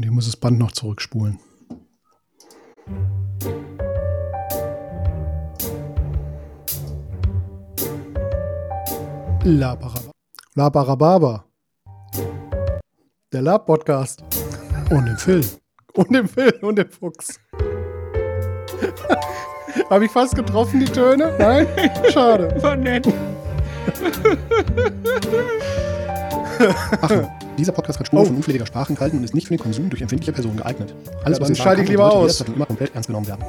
Und ich muss das Band noch zurückspulen. La Paraba. La Parababa. Der Lab-Podcast. Und den Phil. Und den Phil und den Fuchs. Habe ich fast getroffen, die Töne? Nein? Schade. War nett. Achtung, dieser Podcast hat Spuren von unflätiger Sprache enthalten und ist nicht für den Konsum durch empfindliche Personen geeignet. Alles, Ja, was schalte ich lieber aus. und immer komplett ernst genommen werden.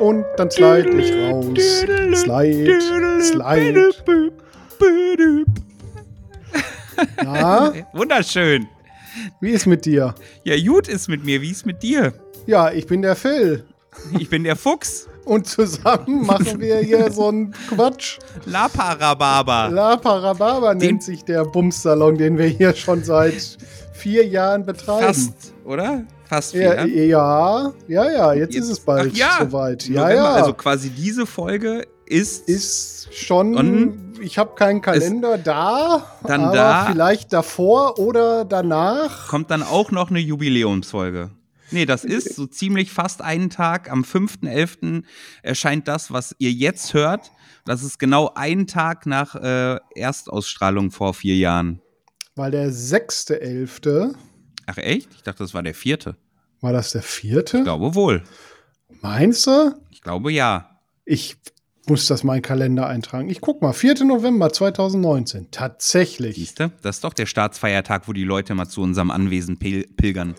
Und dann slide ich raus. Slide, slide. Na, Wunderschön. wie ist mit dir? Ja, gut ist mit mir. Wie ist mit dir? Ja, ich bin der Phil. Ich bin der Fuchs. Und zusammen machen wir hier so einen Quatsch. La Parababa. La Parababa nennt sich der Bumssalon, den wir hier schon seit vier Jahren betreiben. Fast, oder? Fast vier. Ja, ja, ja, ja, jetzt, ist es bald ja, soweit. Ja, November, ja. Also quasi diese Folge ist, ist schon, ich habe keinen Kalender da, Dann aber da. vielleicht davor oder danach. kommt dann auch noch eine Jubiläumsfolge. Nee, das ist so ziemlich fast einen Tag. Am 5.11. erscheint das, was ihr jetzt hört. Das ist genau ein Tag nach äh, Erstausstrahlung vor vier Jahren. Weil der 6.11. Ach echt? Ich dachte, das war der vierte. war das der vierte? Ich glaube wohl. Meinst du? Ich glaube ja. Ich muss das mal in den Kalender eintragen. Ich guck mal, 4. November 2019. Tatsächlich. Siehst du? Das ist doch der Staatsfeiertag, wo die Leute mal zu unserem Anwesen pil pilgern.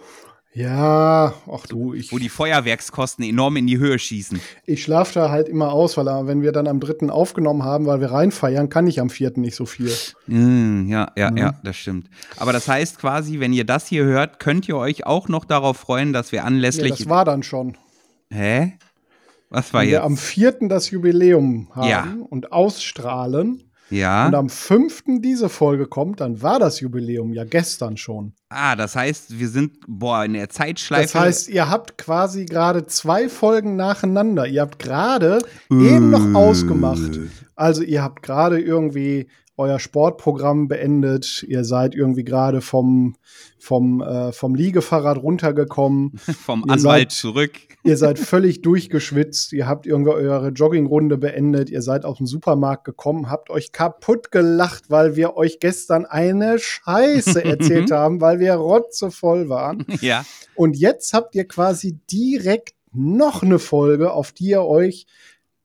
Ja, ach du, ich, Wo die Feuerwerkskosten enorm in die Höhe schießen. ich schlafe da halt immer aus, weil äh, wenn wir dann am 3. aufgenommen haben, weil wir reinfeiern, kann ich am 4. nicht so viel. Mm, ja, ja, Mhm. ja, das stimmt. Aber das heißt quasi, wenn ihr das hier hört, könnt ihr euch auch noch darauf freuen, dass wir anlässlich. das war dann schon. Hä? Was war Wenn wir jetzt? am 4. das Jubiläum haben Ja. und ausstrahlen Ja. und am 5. diese Folge kommt, dann war das Jubiläum ja gestern schon. Ah, das heißt, wir sind, boah, in der Zeitschleife. Das heißt, ihr habt quasi gerade zwei Folgen nacheinander. Ihr habt gerade eben noch ausgemacht. Also ihr habt gerade irgendwie euer Sportprogramm beendet. Ihr seid irgendwie gerade vom, vom, äh, vom Liegefahrrad runtergekommen. vom ihr Anwalt seid- zurück. Ihr seid völlig durchgeschwitzt. Ihr habt irgendwie eure Joggingrunde beendet. Ihr seid aus dem Supermarkt gekommen, habt euch kaputt gelacht, weil wir euch gestern eine Scheiße erzählt haben, weil wir rotzevoll waren. ja. Und jetzt habt ihr quasi direkt noch eine Folge, auf die ihr euch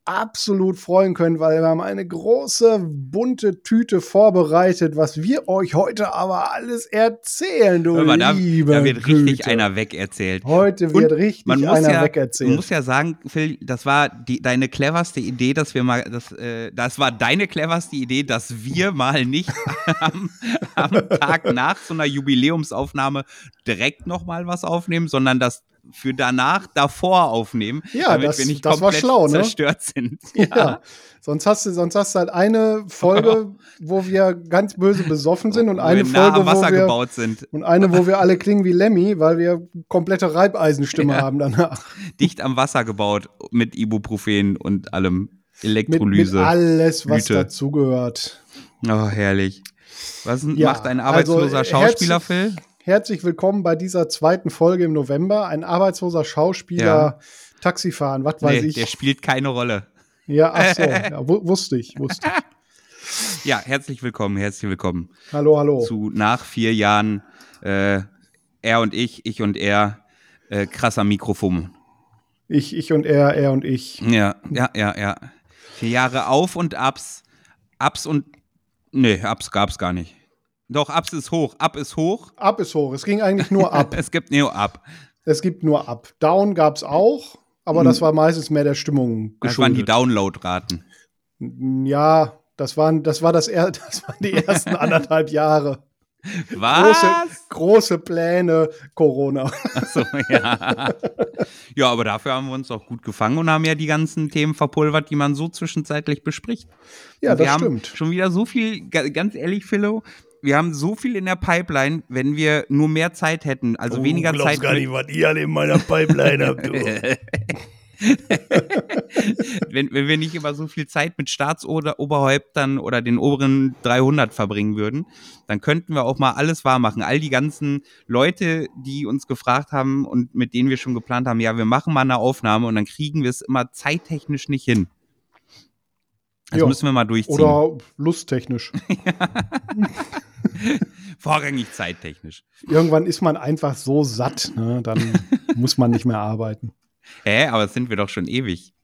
absolut freuen könnt, weil wir haben eine große bunte Tüte vorbereitet, was wir euch heute aber alles erzählen, du mal, da, liebe da wird richtig Güte. einer wegerzählt. Heute wird Und richtig man muss einer ja, Man wegerzählt. muss ja sagen, Phil, das war die, deine cleverste Idee, dass wir mal, das, äh, das war deine cleverste Idee, dass wir mal nicht am, am Tag nach so einer Jubiläumsaufnahme direkt noch mal was aufnehmen, sondern das für danach davor aufnehmen, Ja, damit das- wir nicht komplett schlau, ne? zerstört sind. Ja. Sonst hast du, sonst hast du halt eine Folge, wo wir ganz böse besoffen sind und Wo eine wir nah Folge, am wo Wasser wir gebaut sind, und eine, wo wir alle klingen wie Lemmy, weil wir komplette Reibeisenstimme Ja. haben danach. dicht am Wasser gebaut mit Ibuprofen und allem Mit, mit Elektrolyse. alles, was dazugehört. oh, herrlich. Was Ja, macht ein arbeitsloser also, äh, Schauspieler, Phil? Herzlich willkommen bei dieser zweiten Folge im November. Ein arbeitsloser Schauspieler, Ja. Taxifahren, was weiß Nee, ich. der spielt keine Rolle. Ja, ach so, ja, wu- wusste ich, wusste ich. Ja, herzlich willkommen, herzlich willkommen Hallo, hallo. zu nach vier Jahren äh, er und ich, ich und er, äh, krasser Mikrofon. Ich, ich und er, er und ich. Ja, ja, ja, ja. Vier Jahre Auf und Abs. Abs und. Nee, Abs gab's gar nicht. Doch, Abs ist hoch. Ab ist hoch. Ab ist hoch. Es ging eigentlich nur ab. Es gibt Neo Ab. es gibt nur ab. Down gab es auch, aber das war meistens mehr der Stimmung Das waren die geschuldet. Downloadraten. Ja, das waren, das war das, er, das waren die ersten anderthalb Jahre. Große, Was? große Pläne, Corona. Achso, ja. ja, aber dafür haben wir uns auch gut gefangen und haben ja die ganzen Themen verpulvert, die man so zwischenzeitlich bespricht. Ja, Und wir das haben stimmt. Schon wieder so viel, ga- ganz ehrlich, Philo, wir haben so viel in der Pipeline, wenn wir nur mehr Zeit hätten, also weniger Zeit. gar nicht, was ihr alle in meiner Pipeline habt. Du. wenn, wenn wir nicht immer so viel Zeit mit Staatsoberhäuptern oder den oberen 300 verbringen würden, dann könnten wir auch mal alles wahr machen. All die ganzen Leute, die uns gefragt haben und mit denen wir schon geplant haben, ja, wir machen mal eine Aufnahme und dann kriegen wir es immer zeittechnisch nicht hin. Das Ja. müssen wir mal durchziehen. Oder lusttechnisch. Vorrangig zeittechnisch. Irgendwann ist man einfach so satt, ne? dann muss man nicht mehr arbeiten. Hä, aber das sind wir doch schon ewig.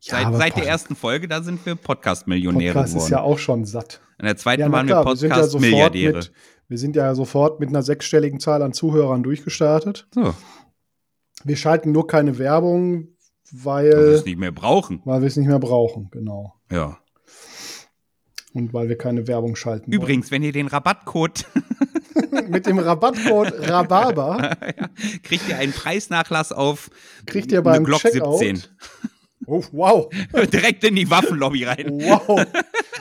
Ja, seit seit der ersten Folge, da sind wir Podcast-Millionäre Podcast geworden. ist ja auch schon satt. In der zweiten Ja, waren klar, wir wir Podcast-Milliardäre. mit, wir sind ja sofort mit einer sechsstelligen Zahl an Zuhörern durchgestartet. so, Wir schalten nur keine Werbung, weil wir weil, es nicht mehr brauchen. weil wir es nicht mehr brauchen, genau. Ja. Und weil wir keine Werbung schalten. Übrigens, wenn ihr den Rabattcode wollen. mit dem Rabattcode Rhabarber ja, kriegt ihr einen Preisnachlass auf kriegt ihr beim Glock Checkout. 17. Oh, wow, Direkt in die Waffenlobby rein. wow.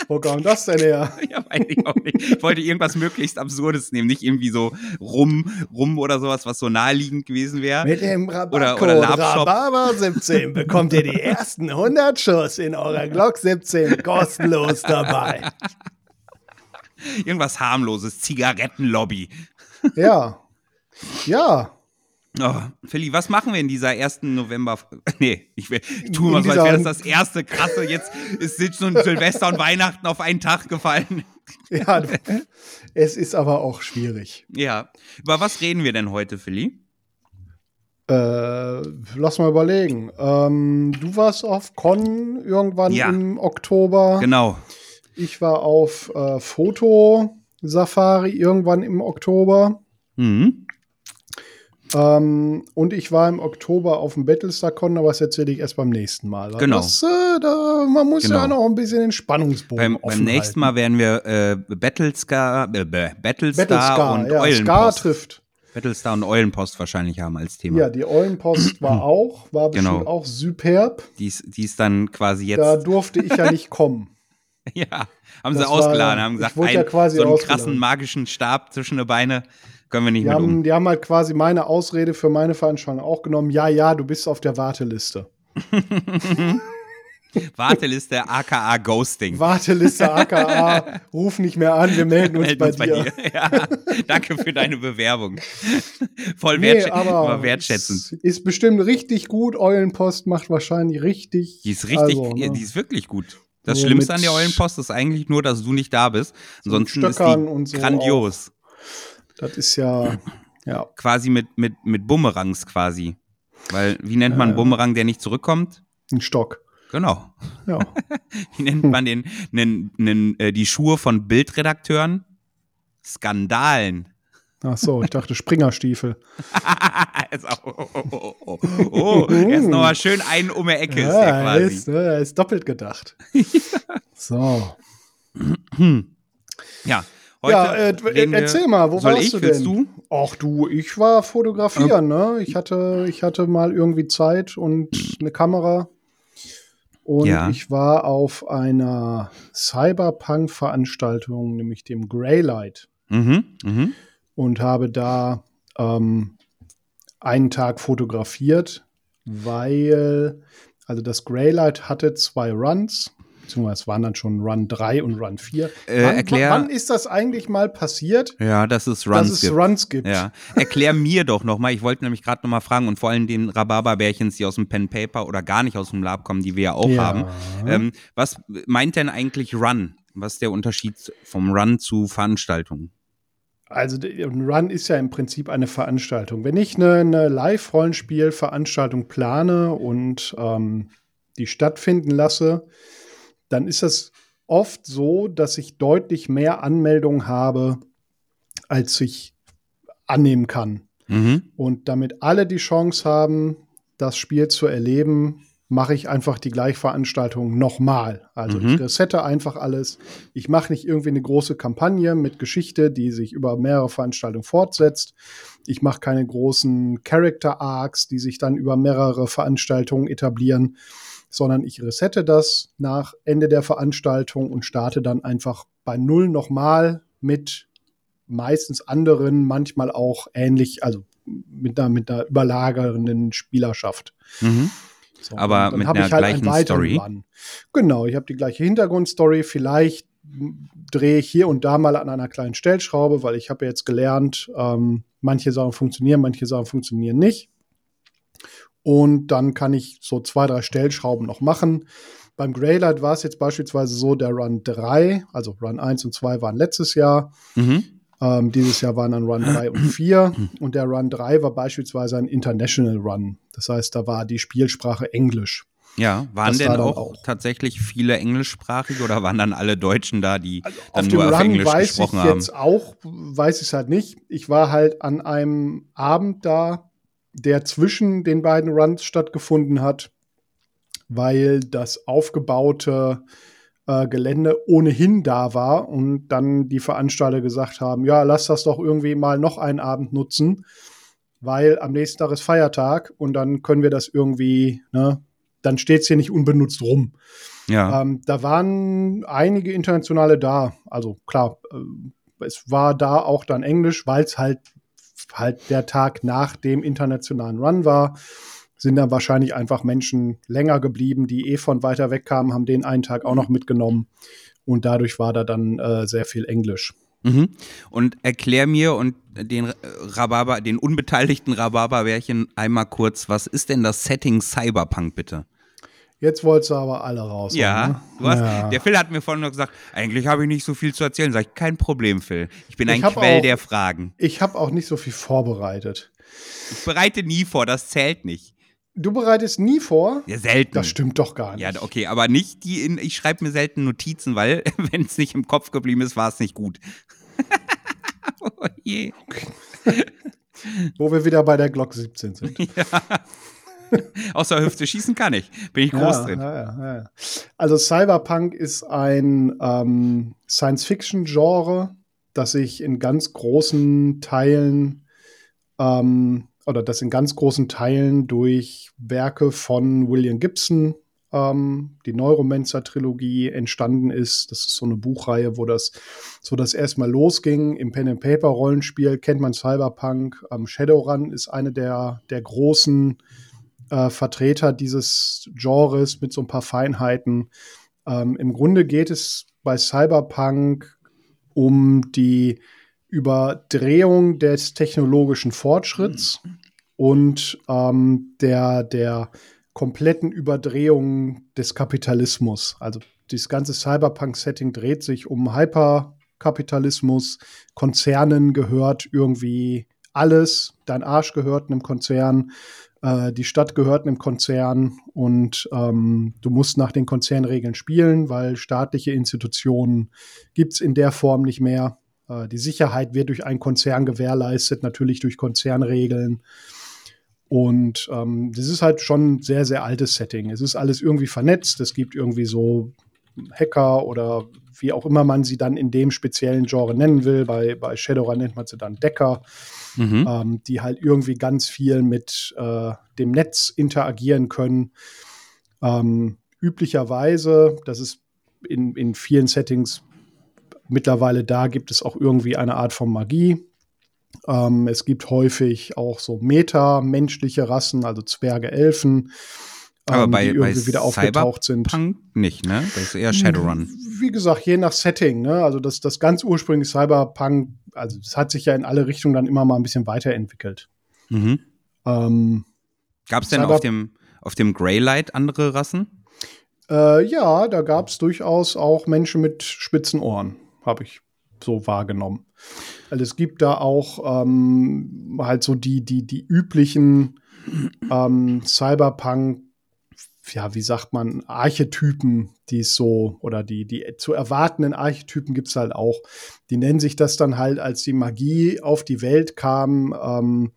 Wo kam das denn her? Ja, weiß ich auch nicht. Ich wollte irgendwas möglichst Absurdes nehmen, nicht irgendwie so rum, rum oder sowas, was so naheliegend gewesen wäre. Mit dem Oder- Rabattcode oder Labshop. Rhabarber 17 bekommt ihr die ersten 100 Schuss in eurer Glock 17 kostenlos dabei. Irgendwas harmloses, Zigarettenlobby. Ja. Ja. Oh, Philly, was machen wir in dieser ersten November? Nee, ich, will, ich tue mal so, als wäre das das erste krasse. Jetzt ist schon Silvester und Weihnachten auf einen Tag gefallen. Ja, es ist aber auch schwierig. Ja. Über was reden wir denn heute, Philly? Äh, lass mal überlegen. Ähm, du warst auf Con irgendwann Ja. im Oktober. Genau. Ich war auf äh, Foto-Safari irgendwann im Oktober. Mhm. Ähm, und ich war im Oktober auf dem Battlestar-Con, aber das erzähle ich erst beim nächsten Mal. weil Genau. Das, äh, da, man muss Genau. ja noch ein bisschen den Spannungsbogen Beim, beim nächsten halten. Mal werden wir äh, Battlescar, äh, Battlestar, Battlestar, und ja, Scar Eulenpost. trifft. Battlestar und Eulenpost wahrscheinlich haben als Thema. Ja, die Eulenpost war auch, war bestimmt Genau. auch superb. Die, ist, dann quasi jetzt. Da durfte ich ja nicht kommen. Ja, haben sie Das war ausgeladen, ja- haben gesagt, wurde ein, ja quasi so einen ausgeladen. krassen magischen Stab zwischen die Beine können wir nicht Die mit haben, um. die haben halt quasi meine Ausrede für meine Veranstaltung auch genommen. Ja, ja, du bist auf der Warteliste. Warteliste aka Ghosting. Warteliste aka, ruf nicht mehr an, wir melden uns, Melden bei, uns dir. Ja, danke für deine Bewerbung. Voll Nee, wertschä aber wertschätzend. Ist bestimmt richtig gut. Eulenpost macht wahrscheinlich richtig. Die ist richtig, also, ne, die ist wirklich gut. Das So Schlimmste an der Eulenpost ist eigentlich nur, dass du nicht da bist. Ansonsten ist die so grandios. Das ist ja, ja. Quasi mit, mit, mit Bumerangs quasi. Weil, wie nennt man einen Ja. Bumerang, der nicht zurückkommt? Ein Stock. Genau. Ja. Wie nennt man den, nen, nen, äh, die Schuhe von Bildredakteuren? Skandalen. Ach so, ich dachte Springerstiefel. oh, oh, oh, oh, oh, er ist nochmal schön einen um die Ecke, ist der er quasi. ist, er ist doppelt gedacht. So. Ja, Ja, äh, reden wir- erzähl mal, wo warst ich? du denn? du? Ach du, ich war fotografieren, ne? Ich hatte, ich hatte mal irgendwie Zeit und eine Kamera. Und Ja. ich war auf einer Cyberpunk-Veranstaltung, nämlich dem Greylight, Mhm, mhm. und habe da ähm, einen Tag fotografiert, weil, also das Greylight hatte zwei Runs, beziehungsweise es waren dann schon Run 3 und Run 4. Äh, wann, erklär- wann ist das eigentlich mal passiert, Ja, dass es Runs dass es gibt. Runs gibt? Ja, erklär mir doch noch mal. Ich wollte nämlich gerade noch mal fragen und vor allem den Rhabarberbärchens, die aus dem Pen Paper oder gar nicht aus dem Lab kommen, die wir ja auch Ja. haben. Ähm, was meint denn eigentlich Run? Was ist der Unterschied vom Run zu Veranstaltungen? Also ein Run ist ja im Prinzip eine Veranstaltung. Wenn ich eine, eine Live-Rollenspiel-Veranstaltung plane und ähm, die stattfinden lasse, dann ist es oft so, dass ich deutlich mehr Anmeldungen habe, als ich annehmen kann. Mhm. Und damit alle die Chance haben, das Spiel zu erleben, mache ich einfach die Gleichveranstaltung nochmal. Also Mhm. ich resette einfach alles. Ich mache nicht irgendwie eine große Kampagne mit Geschichte, die sich über mehrere Veranstaltungen fortsetzt. Ich mache keine großen Character Arcs, die sich dann über mehrere Veranstaltungen etablieren, sondern ich resette das nach Ende der Veranstaltung und starte dann einfach bei Null nochmal mit meistens anderen, manchmal auch ähnlich, also mit einer, mit einer überlagernden Spielerschaft. Mhm. So, Aber mit einer halt gleichen Story. Run. Genau, ich habe die gleiche Hintergrundstory. Vielleicht drehe ich hier und da mal an einer kleinen Stellschraube, weil ich habe jetzt gelernt, ähm, manche Sachen funktionieren, manche Sachen funktionieren nicht. Und dann kann ich so zwei, drei Stellschrauben noch machen. Beim Greylight war es jetzt beispielsweise so, der Run 3, also Run 1 und 2 waren letztes Jahr. Mhm. Ähm, dieses Jahr waren dann Run 3 und 4. Und der Run 3 war beispielsweise ein International Run. Das heißt, da war die Spielsprache Englisch. Ja, waren das denn war auch, auch, tatsächlich viele englischsprachige oder waren dann alle Deutschen da, die also dann nur auf Englisch weiß gesprochen ich haben? Jetzt auch weiß ich es halt nicht. Ich war halt an einem Abend da, der zwischen den beiden Runs stattgefunden hat, weil das aufgebaute äh, Gelände ohnehin da war und dann die Veranstalter gesagt haben, ja, lass das doch irgendwie mal noch einen Abend nutzen, weil am nächsten Tag ist Feiertag und dann können wir das irgendwie, ne, dann steht es hier nicht unbenutzt rum. Ja. Ähm, da waren einige Internationale da. Also klar, äh, es war da auch dann Englisch, weil es halt halt der Tag nach dem internationalen Run war. Sind dann wahrscheinlich einfach Menschen länger geblieben, die eh von weiter weg kamen, haben den einen Tag auch noch mitgenommen. Und dadurch war da dann äh, sehr viel Englisch. Mhm. Und erklär mir und den Rhabarber, den unbeteiligten Rhabarberbärchen einmal kurz, was ist denn das Setting Cyberpunk bitte? Jetzt wolltest du aber alle raus. Ja, ne? du hast, ja. der Phil hat mir vorhin noch gesagt, eigentlich habe ich nicht so viel zu erzählen. Sag ich, kein Problem, Phil. Ich bin ein ich Quell auch, der Fragen. Ich habe auch nicht so viel vorbereitet. Ich bereite nie vor, das zählt nicht. Du bereitest nie vor? Ja, selten. Das stimmt doch gar nicht. Ja, okay, aber nicht die in, ich schreibe mir selten Notizen, weil, wenn es nicht im Kopf geblieben ist, war es nicht gut. oh je. Okay. Wo wir wieder bei der Glock 17 sind. Ja. Außer Hüfte schießen kann ich. Bin ich groß ja, drin. Ja, ja, also Cyberpunk ist ein ähm, Science-Fiction-Genre, das sich in ganz großen Teilen ähm, oder das in ganz großen Teilen durch Werke von William Gibson, ähm, die Neuromancer-Trilogie entstanden ist. Das ist so eine Buchreihe, wo das so das erstmal losging. Im Pen-and-Paper-Rollenspiel kennt man Cyberpunk. Ähm, Shadowrun ist eine der, der großen äh, Vertreter dieses Genres mit so ein paar Feinheiten. Ähm, Im Grunde geht es bei Cyberpunk um die Überdrehung des technologischen Fortschritts mhm. und ähm, der, der kompletten Überdrehung des Kapitalismus. Also das ganze Cyberpunk-Setting dreht sich um Hyperkapitalismus. Konzernen gehört irgendwie alles. Dein Arsch gehört einem Konzern. Äh, die Stadt gehört einem Konzern und ähm, du musst nach den Konzernregeln spielen, weil staatliche Institutionen gibt es in der Form nicht mehr. Äh, die Sicherheit wird durch einen Konzern gewährleistet, natürlich durch Konzernregeln. Und ähm, das ist halt schon ein sehr, sehr altes Setting. Es ist alles irgendwie vernetzt. Es gibt irgendwie so Hacker oder wie auch immer man sie dann in dem speziellen Genre nennen will. Bei, bei Shadowrun nennt man sie dann Decker mhm. ähm, die halt irgendwie ganz viel mit äh, dem Netz interagieren können. Ähm, üblicherweise, das ist in, in vielen Settings mittlerweile da, gibt es auch irgendwie eine Art von Magie. Ähm, es gibt häufig auch so meta-menschliche Rassen, also Zwerge, Elfen. Aber ähm, bei, die irgendwie bei wieder aufgetaucht sind. nicht, ne? Das ist eher Shadowrun. Wie gesagt, je nach Setting, ne? Also das, das ganz ursprüngliche Cyberpunk, also es hat sich ja in alle Richtungen dann immer mal ein bisschen weiterentwickelt. Mhm. Ähm, Gab es denn auf dem, auf dem Greylight andere Rassen? Äh, ja, da gab es durchaus auch Menschen mit spitzen Ohren, habe ich so wahrgenommen. Also es gibt da auch ähm, halt so die, die, die üblichen ähm, Cyberpunk ja, wie sagt man, Archetypen, die es so, oder die, die zu erwartenden Archetypen gibt es halt auch. Die nennen sich das dann halt, als die Magie auf die Welt kam, ähm,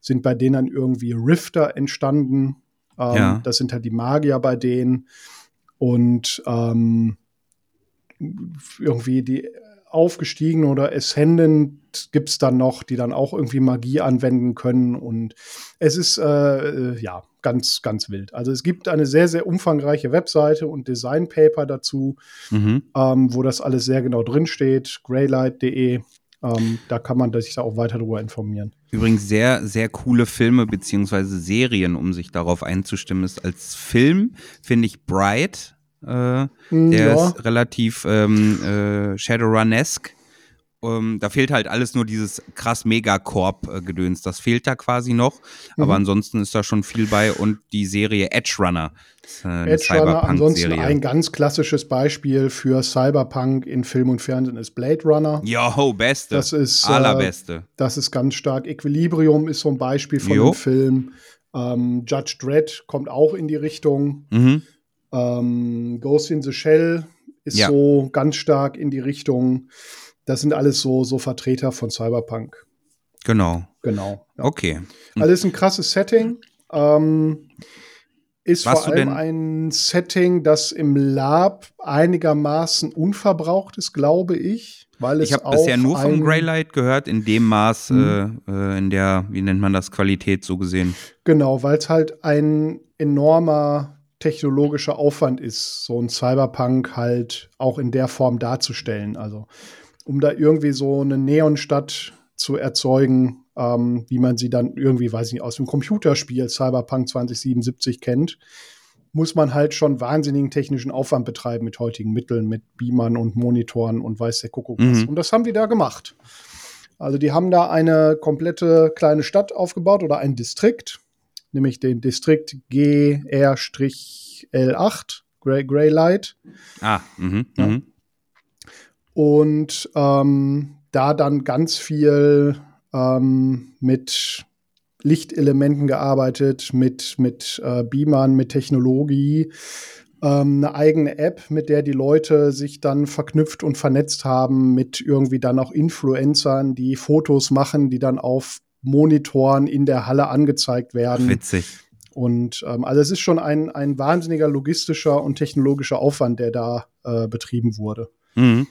sind bei denen dann irgendwie Rifter entstanden. Ähm, ja. Das sind halt die Magier bei denen. Und ähm, irgendwie die aufgestiegen oder Ascendant gibt es dann noch, die dann auch irgendwie Magie anwenden können. Und es ist äh, ja ganz, ganz wild. Also es gibt eine sehr, sehr umfangreiche Webseite und Designpaper dazu, mhm. ähm, wo das alles sehr genau drinsteht. Greylight.de. Ähm, da kann man sich da auch weiter darüber informieren. Übrigens sehr, sehr coole Filme beziehungsweise Serien, um sich darauf einzustimmen, ist als Film, finde ich, Bright. Äh, Hm, der ja. ist relativ ähm, äh, Shadowrun-esque. Ähm, da fehlt halt alles nur dieses krass Megacorp-Gedöns. Das fehlt da quasi noch. Aber Mhm. ansonsten ist da schon viel bei. Und die Serie Edge Runner. Äh, Edge Runner, ansonsten ein ganz klassisches Beispiel für Cyberpunk in Film und Fernsehen ist Blade Runner. Yo, beste. Das ist, äh, Allerbeste. Das ist ganz stark. Equilibrium ist so ein Beispiel von Jo. dem Film. Ähm, Judge Dredd kommt auch in die Richtung. Mhm. Ähm, Ghost in the Shell ist Ja. so ganz stark in die Richtung. Das sind alles so, so Vertreter von Cyberpunk. Genau. Genau. Ja. Okay. Alles ein krasses Setting. Ähm, ist Warst vor allem ein Setting, das im Lab einigermaßen unverbraucht ist, glaube ich. Weil Ich habe bisher nur vom Greylight gehört, in dem Maß, Mhm. äh, äh, in der, wie nennt man das, Qualität so gesehen. Genau, weil es halt ein enormer technologischer Aufwand ist, so ein Cyberpunk halt auch in der Form darzustellen. Also um da irgendwie so eine Neonstadt zu erzeugen, ähm, wie man sie dann irgendwie, weiß ich nicht, aus dem Computerspiel Cyberpunk 2077 kennt, muss man halt schon wahnsinnigen technischen Aufwand betreiben mit heutigen Mitteln, mit Beamern und Monitoren und weiß der Kuckuck was. Mhm. Und das haben die da gemacht. Also die haben da eine komplette kleine Stadt aufgebaut oder ein Distrikt, nämlich den Distrikt GR-L8, Grey, Greylight. Ah, mhm, Ja. mhm. Und ähm, da dann ganz viel ähm, mit Lichtelementen gearbeitet, mit, mit äh, Beamern, mit Technologie. Ähm, eine eigene App, mit der die Leute sich dann verknüpft und vernetzt haben, mit irgendwie dann auch Influencern, die Fotos machen, die dann auf Monitoren in der Halle angezeigt werden. Witzig. Und ähm, also es ist schon ein, ein wahnsinniger logistischer und technologischer Aufwand, der da äh, betrieben wurde. Mhm.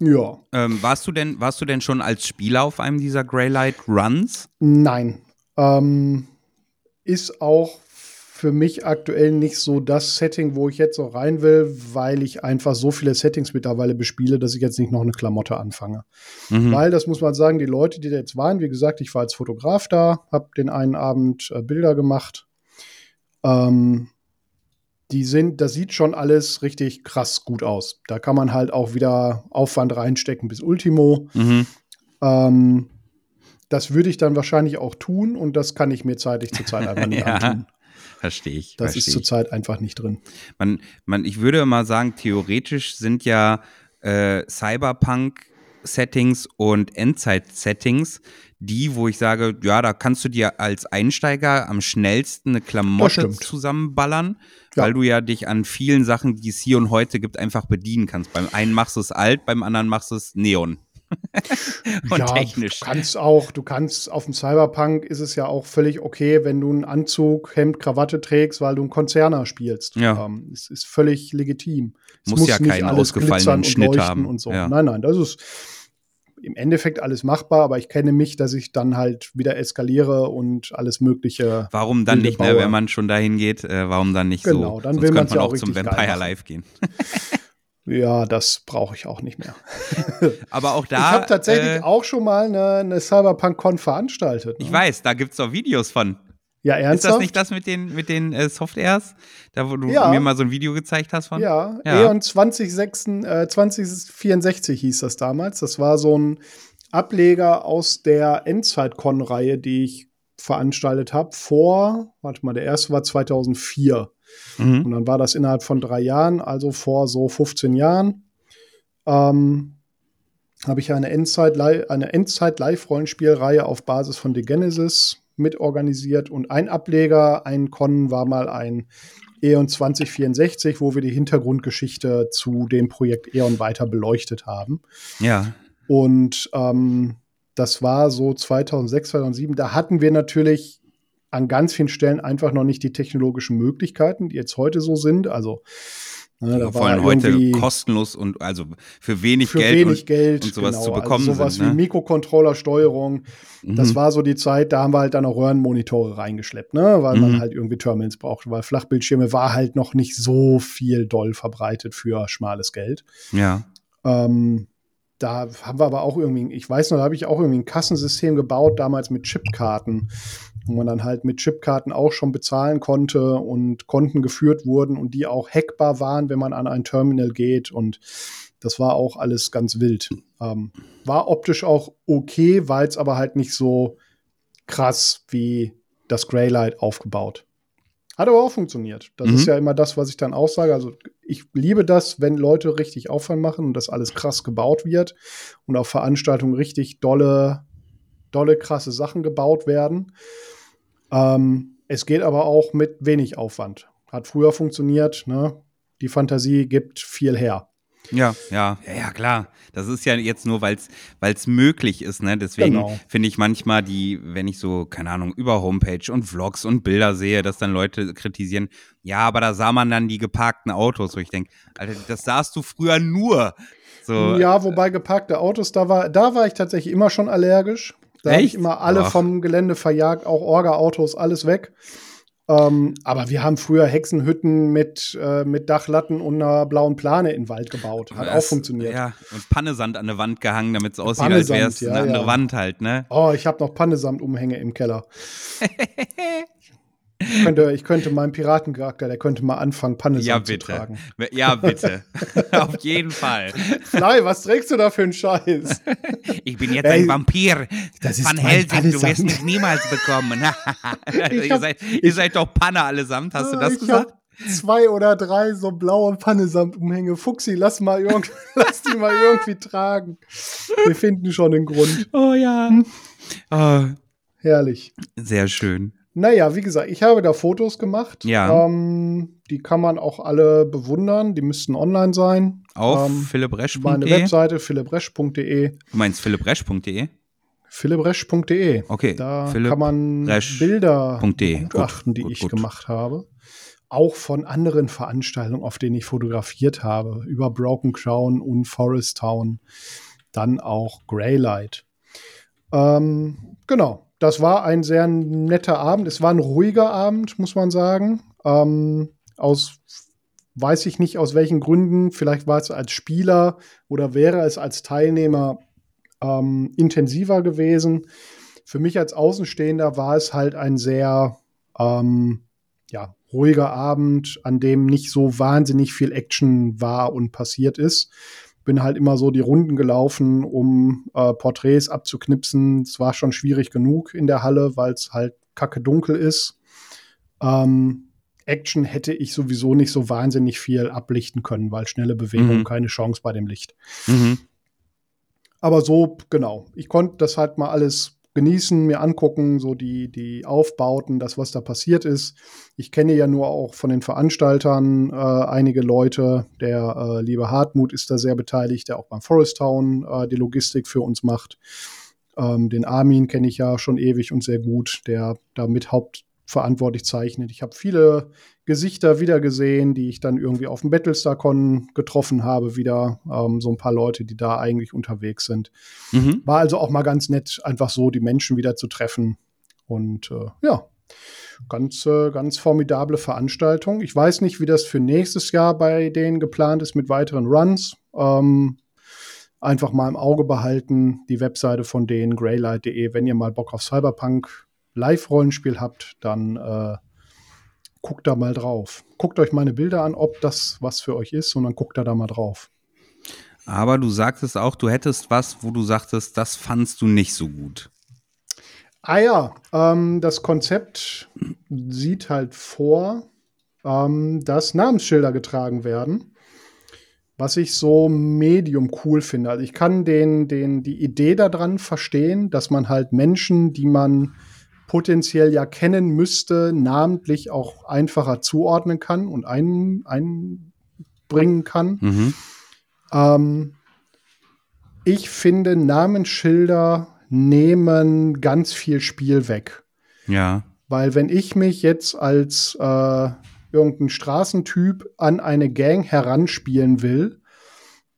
Ja, Ähm, warst, du denn, warst du denn schon als Spieler auf einem dieser Greylight Runs? nein. Ähm, ist auch für mich aktuell nicht so das Setting, wo ich jetzt so rein will, weil ich einfach so viele Settings mittlerweile bespiele, dass ich jetzt nicht noch eine Klamotte anfange. Mhm. Weil, das muss man sagen, die Leute, die da jetzt waren, wie gesagt, ich war als Fotograf da, habe den einen Abend äh, Bilder gemacht. Ähm, die sind, das sieht schon alles richtig krass gut aus. Da kann man halt auch wieder Aufwand reinstecken bis Ultimo. Mhm. Ähm, das würde ich dann wahrscheinlich auch tun und das kann ich mir zeitlich zurzeit einfach nicht Ja, antun. Verstehe ich. Das versteh ist zurzeit einfach nicht drin. Man, man, ich würde mal sagen, theoretisch sind ja äh, Cyberpunk-Settings und Endzeit-Settings die, wo ich sage, ja, da kannst du dir als Einsteiger am schnellsten eine Klamotte zusammenballern, Ja. weil du ja dich an vielen Sachen, die es hier und heute gibt, einfach bedienen kannst. Beim einen machst du es alt, beim anderen machst du es Neon. und ja, technisch. Du kannst auch, du kannst auf dem Cyberpunk ist es ja auch völlig okay, wenn du einen Anzug, Hemd, Krawatte trägst, weil du einen Konzerner spielst. Ja. Ähm, es ist völlig legitim. Es Muss ja keinen ausgefallenen Schnitt haben. Und so. Ja. Nein, nein, das ist im Endeffekt alles machbar, aber ich kenne mich, dass ich dann halt wieder eskaliere und alles Mögliche. Warum dann nicht, ne, wenn man schon dahin geht? Äh, warum dann nicht Genau, so? dann Sonst will könnte man ja auch auch zum Vampire. Live gehen. Ja, das brauche ich auch nicht mehr. Aber auch da. ich habe tatsächlich äh, auch schon mal eine, eine Cyberpunk-Con veranstaltet. Ne? Ich weiß, da gibt es doch Videos von. Ja, Ist ernsthaft? das nicht das mit den, mit den äh, Softwares? Da, wo du Ja. mir mal so ein Video gezeigt hast von? Ja, Ja. Eon 2006, äh, 2064 hieß das damals. Das war so ein Ableger aus der Endzeit-Con-Reihe, die ich veranstaltet habe vor, warte mal, der erste war 2004. Mhm. Und dann war das innerhalb von drei Jahren, also vor so 15 Jahren, ähm, habe ich eine Endzeit- eine Endzeit-Live-Rollenspielreihe auf Basis von The Genesis mitorganisiert. Und ein Ableger, ein Con, war mal ein Eon 2064, wo wir die Hintergrundgeschichte zu dem Projekt Eon weiter beleuchtet haben. Ja. Und ähm, das war so 2006, 2007. Da hatten wir natürlich an ganz vielen Stellen einfach noch nicht die technologischen Möglichkeiten, die jetzt heute so sind. Also ne, da Vor allem heute kostenlos und also für wenig für Geld. wenig und, Geld und sowas genau, zu bekommen Also sowas sind, ne? wie Mikrocontroller-Steuerung. Das Mhm. war so die Zeit, da haben wir halt dann auch Röhrenmonitore reingeschleppt, ne? weil Mhm. man halt irgendwie Terminals brauchte, weil Flachbildschirme war halt noch nicht so viel doll verbreitet für schmales Geld. Ja. Ähm, da haben wir aber auch irgendwie, ich weiß noch, da habe ich auch irgendwie ein Kassensystem gebaut, damals mit Chipkarten, wo man dann halt mit Chipkarten auch schon bezahlen konnte und Konten geführt wurden und die auch hackbar waren, wenn man an ein Terminal geht. Und das war auch alles ganz wild. Ähm, war optisch auch okay, war jetzt aber halt nicht so krass wie das Greylight aufgebaut. Hat aber auch funktioniert. Das mhm. ist ja immer das, was ich dann auch sage. Also ich liebe das, wenn Leute richtig Aufwand machen und das alles krass gebaut wird und auf Veranstaltungen richtig dolle, dolle, krasse Sachen gebaut werden. Ähm, es geht aber auch mit wenig Aufwand. Hat früher funktioniert. Ne? Die Fantasie gibt viel her. Ja, ja, ja, klar. Das ist ja jetzt nur, weil es möglich ist, ne? Deswegen genau. finde ich manchmal die, wenn ich so, keine Ahnung, über Homepage und Vlogs und Bilder sehe, dass dann Leute kritisieren, ja, aber da sah man dann die geparkten Autos, wo ich denke, Alter, das sahst du früher nur. So. Ja, wobei geparkte Autos, da war, da war ich tatsächlich immer schon allergisch. Da habe ich immer alle Ach. vom Gelände verjagt, auch Orga-Autos, alles weg. Ähm, aber wir haben früher Hexenhütten mit, äh, mit Dachlatten und einer blauen Plane in den Wald gebaut. Hat das, auch funktioniert. Ja, und Pannesand an der Wand gehangen, damit es aussieht, als wäre es ja, eine andere ja. Wand halt, ne? Oh, ich habe noch Pannesand-Umhänge im Keller. Ich könnte, ich könnte meinen Piratencharakter, der könnte mal anfangen, Panne ja, zu tragen. Ja, bitte. Auf jeden Fall. Fly, was trägst du da für einen Scheiß? Ich bin jetzt Ey, ein Vampir. Das ist Van Helsing, du wirst mich niemals bekommen. also ihr, seid, ihr seid doch Panne allesamt, hast du das gesagt? zwei oder drei so blaue Pannesamtumhänge. Fuxi, lass mal irgend, lass die mal irgendwie tragen. Wir finden schon den Grund. Oh ja. Oh. Herrlich. Sehr schön. Naja, wie gesagt, ich habe da Fotos gemacht. Ja. Ähm, die kann man auch alle bewundern. Die müssten online sein. Auf ähm, philippresch.de. Meine Webseite philippresch.de. Du meinst philippresch.de? philippresch.de. Okay. Da Philipp kann man Bilder beachten, die gut, ich gut. gemacht habe. Auch von anderen Veranstaltungen, auf denen ich fotografiert habe. Über Broken Crown und Forest Town. Dann auch Greylight. Ähm, genau das war ein sehr netter Abend. Es war ein ruhiger Abend, muss man sagen. Ähm, aus weiß ich nicht aus welchen Gründen. Vielleicht war es als Spieler oder wäre es als Teilnehmer ähm, intensiver gewesen. Für mich als Außenstehender war es halt ein sehr ähm, ja, ruhiger Abend, an dem nicht so wahnsinnig viel Action war und passiert ist bin halt immer so die Runden gelaufen, um äh, Porträts abzuknipsen. Es war schon schwierig genug in der Halle, weil es halt kacke dunkel ist. Ähm, Action hätte ich sowieso nicht so wahnsinnig viel ablichten können, weil schnelle Bewegung mhm. keine Chance bei dem Licht. Mhm. Aber so, genau. Ich konnte das halt mal alles genießen, mir angucken, so die, die Aufbauten, das, was da passiert ist. Ich kenne ja nur auch von den Veranstaltern äh, einige Leute. Der äh, liebe Hartmut ist da sehr beteiligt, der auch beim Forest Town äh, die Logistik für uns macht. Ähm, den Armin kenne ich ja schon ewig und sehr gut, der da mit Haupt verantwortlich zeichnet. Ich habe viele Gesichter wiedergesehen, die ich dann irgendwie auf dem Battlestar-Con getroffen habe, wieder ähm, so ein paar Leute, die da eigentlich unterwegs sind. Mhm. War also auch mal ganz nett, einfach so die Menschen wieder zu treffen. Und äh, ja, ganz, äh, ganz formidable Veranstaltung. Ich weiß nicht, wie das für nächstes Jahr bei denen geplant ist mit weiteren Runs. Ähm, einfach mal im Auge behalten, die Webseite von denen, greylight.de, wenn ihr mal Bock auf Cyberpunk Live-Rollenspiel habt, dann äh, guckt da mal drauf. Guckt euch meine Bilder an, ob das was für euch ist und dann guckt da da mal drauf. Aber du sagtest auch, du hättest was, wo du sagtest, das fandst du nicht so gut. Ah ja, ähm, das Konzept sieht halt vor, ähm, dass Namensschilder getragen werden, was ich so medium cool finde. Also ich kann den, den, die Idee daran verstehen, dass man halt Menschen, die man potenziell ja kennen müsste, namentlich auch einfacher zuordnen kann und ein, einbringen kann. Mhm. Ähm, ich finde, Namensschilder nehmen ganz viel Spiel weg. Ja. Weil wenn ich mich jetzt als äh, irgendein Straßentyp an eine Gang heranspielen will,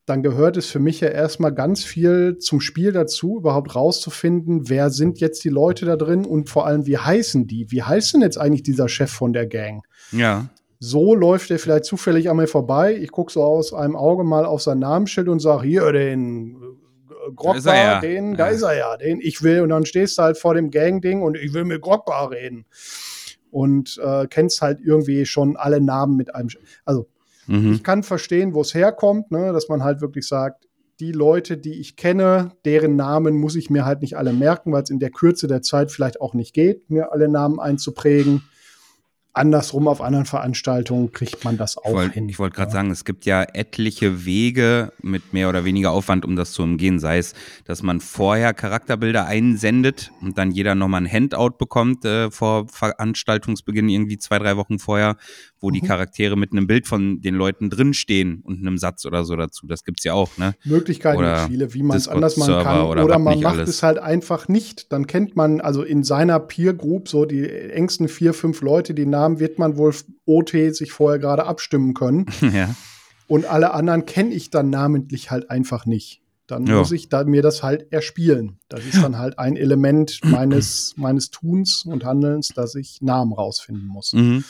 dann gehört es für mich ja erstmal ganz viel zum Spiel dazu, überhaupt rauszufinden, wer sind jetzt die Leute da drin und vor allem, wie heißen die? Wie heißt denn jetzt eigentlich dieser Chef von der Gang? Ja. So läuft er vielleicht zufällig an mir vorbei. Ich gucke so aus einem Auge mal auf sein Namensschild und sage, hier, den ist er ja. den, da Ja. ist er ja, den ich will. Und dann stehst du halt vor dem Gang-Ding und ich will mit Grogbar reden. Und äh, kennst halt irgendwie schon alle Namen mit einem. Sch- Also, Mhm. ich kann verstehen, wo es herkommt, ne? dass man halt wirklich sagt, die Leute, die ich kenne, deren Namen muss ich mir halt nicht alle merken, weil es in der Kürze der Zeit vielleicht auch nicht geht, mir alle Namen einzuprägen. Andersrum auf anderen Veranstaltungen kriegt man das auch Ich wollte hin. wollt gerade ja. sagen, es gibt ja etliche Wege mit mehr oder weniger Aufwand, um das zu umgehen. Sei es, dass man vorher Charakterbilder einsendet und dann jeder nochmal ein Handout bekommt äh, vor Veranstaltungsbeginn, irgendwie zwei, drei Wochen vorher, wo die Mhm. Charaktere mit einem Bild von den Leuten drinstehen und einem Satz oder so dazu. Das gibt's ja auch, ne? Möglichkeiten Oder gibt viele, wie man es anders machen kann. oder Oder, man macht alles. es halt einfach nicht. Dann kennt man also in seiner Peer Group so die engsten vier, fünf Leute, die Namen wird man wohl OT sich vorher gerade abstimmen können. ja. Und alle anderen kenne ich dann namentlich halt einfach nicht. Dann Ja. muss ich da, mir das halt erspielen. Das ist dann halt ein Element meines, meines Tuns und Handelns, dass ich Namen rausfinden muss. Mhm.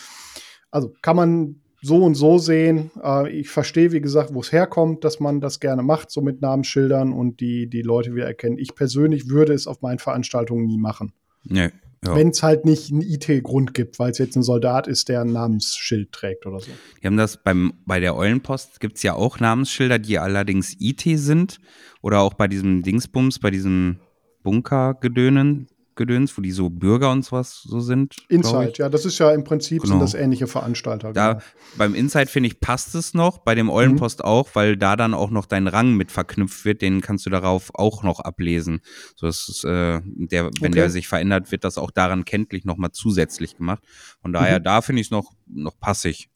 Also kann man so und so sehen. Äh, ich verstehe, wie gesagt, wo es herkommt, dass man das gerne macht, so mit Namensschildern und die, die Leute wieder erkennen. Ich persönlich würde es auf meinen Veranstaltungen nie machen. Nee. Ja. Wenn es halt nicht einen IT-Grund gibt, weil es jetzt ein Soldat ist, der ein Namensschild trägt oder so. Die haben das beim, bei der Eulenpost gibt's ja auch Namensschilder, die allerdings IT sind. Oder auch bei diesem Dingsbums, bei diesem Bunkergedönen, Gedöns, wo die so Bürger und sowas so sind. Inside, ja, das ist ja im Prinzip Genau. sind das ähnliche Veranstalter. Da, genau. beim Inside finde ich, passt es noch, bei dem Eulenpost auch, weil da dann auch noch dein Rang mit verknüpft wird, den kannst du darauf auch noch ablesen. So das ist, äh, der, wenn Okay. der sich verändert, wird das auch daran kenntlich nochmal zusätzlich gemacht. Von daher, Mhm. da finde ich es noch, noch passig.